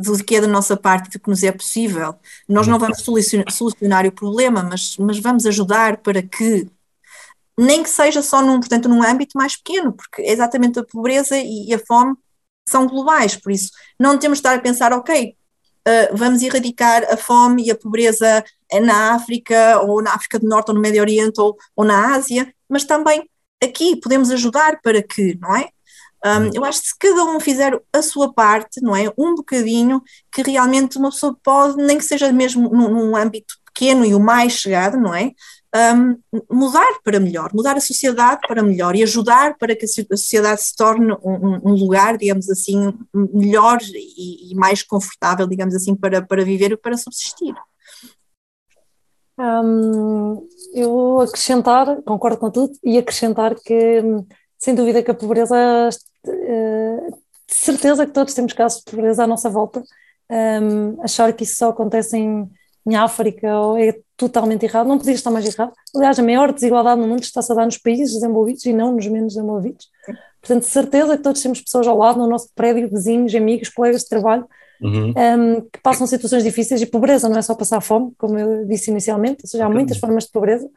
do que é da nossa parte, do que nos é possível. Nós não vamos solucionar o problema, mas, mas vamos ajudar para que, nem que seja só num, portanto, num âmbito mais pequeno, porque é exatamente a pobreza e, e a fome são globais, por isso não temos de estar a pensar, ok, uh, vamos erradicar a fome e a pobreza na África, ou na África do Norte, ou no Médio Oriente, ou, ou na Ásia, mas também aqui podemos ajudar para que, não é? Um, eu acho que se cada um fizer a sua parte, não é? Um bocadinho, que realmente uma pessoa pode, nem que seja mesmo num, num âmbito pequeno e o mais chegado, não é? Um, mudar para melhor, mudar a sociedade para melhor e ajudar para que a sociedade se torne um, um lugar, digamos assim, melhor e, e, mais confortável, digamos assim, para, para viver e para subsistir. Um, eu acrescentar, concordo com tudo, e acrescentar que, sem dúvida, que a pobreza, uh, de certeza que todos temos casos de pobreza à nossa volta. Um, achar que isso só acontece em, em África é totalmente errado, não podia estar mais errado. Aliás, a maior desigualdade no mundo está-se a dar nos países desenvolvidos e não nos menos desenvolvidos. Portanto, de certeza que todos temos pessoas ao lado, no nosso prédio, vizinhos, amigos, colegas de trabalho, uhum. um, que passam situações difíceis e pobreza não é só passar fome, como eu disse inicialmente, ou seja, há muitas formas de pobreza.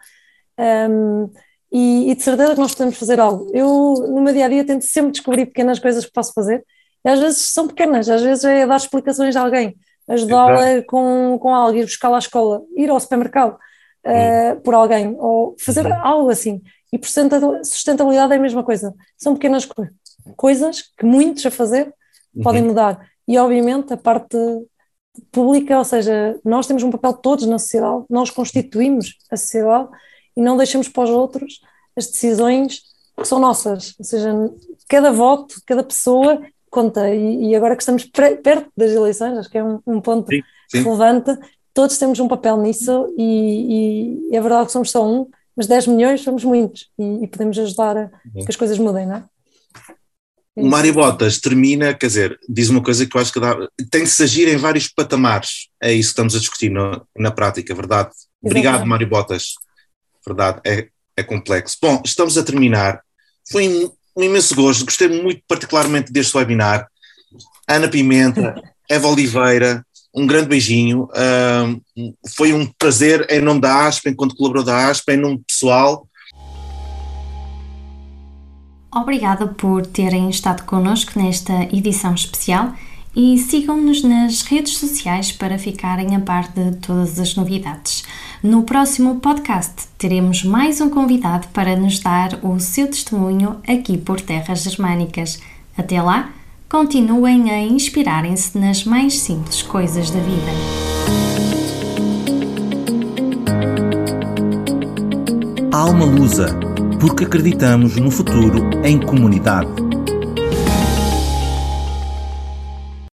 Um, e, e, de certeza que nós podemos fazer algo. Eu, no meu dia a dia, tento sempre descobrir pequenas coisas que posso fazer, e às vezes são pequenas, às vezes é dar explicações a alguém, ajudá-la com, com algo, ir buscá-la à escola, ir ao supermercado uh, por alguém, ou fazer algo assim. E por sustentabilidade é a mesma coisa. São pequenas co coisas que muitos a fazer podem uhum. mudar. E obviamente a parte pública, ou seja, nós temos um papel todos na sociedade, nós constituímos a sociedade e não deixamos para os outros as decisões que são nossas, ou seja, cada voto, cada pessoa conta e, e agora que estamos perto das eleições, acho que é um, um ponto sim, sim. relevante, todos temos um papel nisso e, e, é verdade que somos só um, mas 10 milhões somos muitos e, e podemos ajudar a que as coisas mudem, não é? O Mário Botas termina, quer dizer, diz uma coisa que eu acho que dá, tem de se agir em vários patamares. É isso que estamos a discutir no, na prática, verdade? Exatamente. Obrigado, Mário Botas. Verdade, é, é complexo. Bom, estamos a terminar. Foi um, um imenso gosto, gostei muito particularmente deste webinar. Ana Pimenta, Eva Oliveira, um grande beijinho. Foi um prazer em nome da ASP, enquanto colaborador da ASP, em nome pessoal. Obrigada por terem estado connosco nesta edição especial e sigam-nos nas redes sociais para ficarem a par de todas as novidades. No próximo podcast teremos mais um convidado para nos dar o seu testemunho aqui por terras germânicas. Até lá, continuem a inspirarem-se nas mais simples coisas da vida. Alma Lusa porque acreditamos no futuro em comunidade.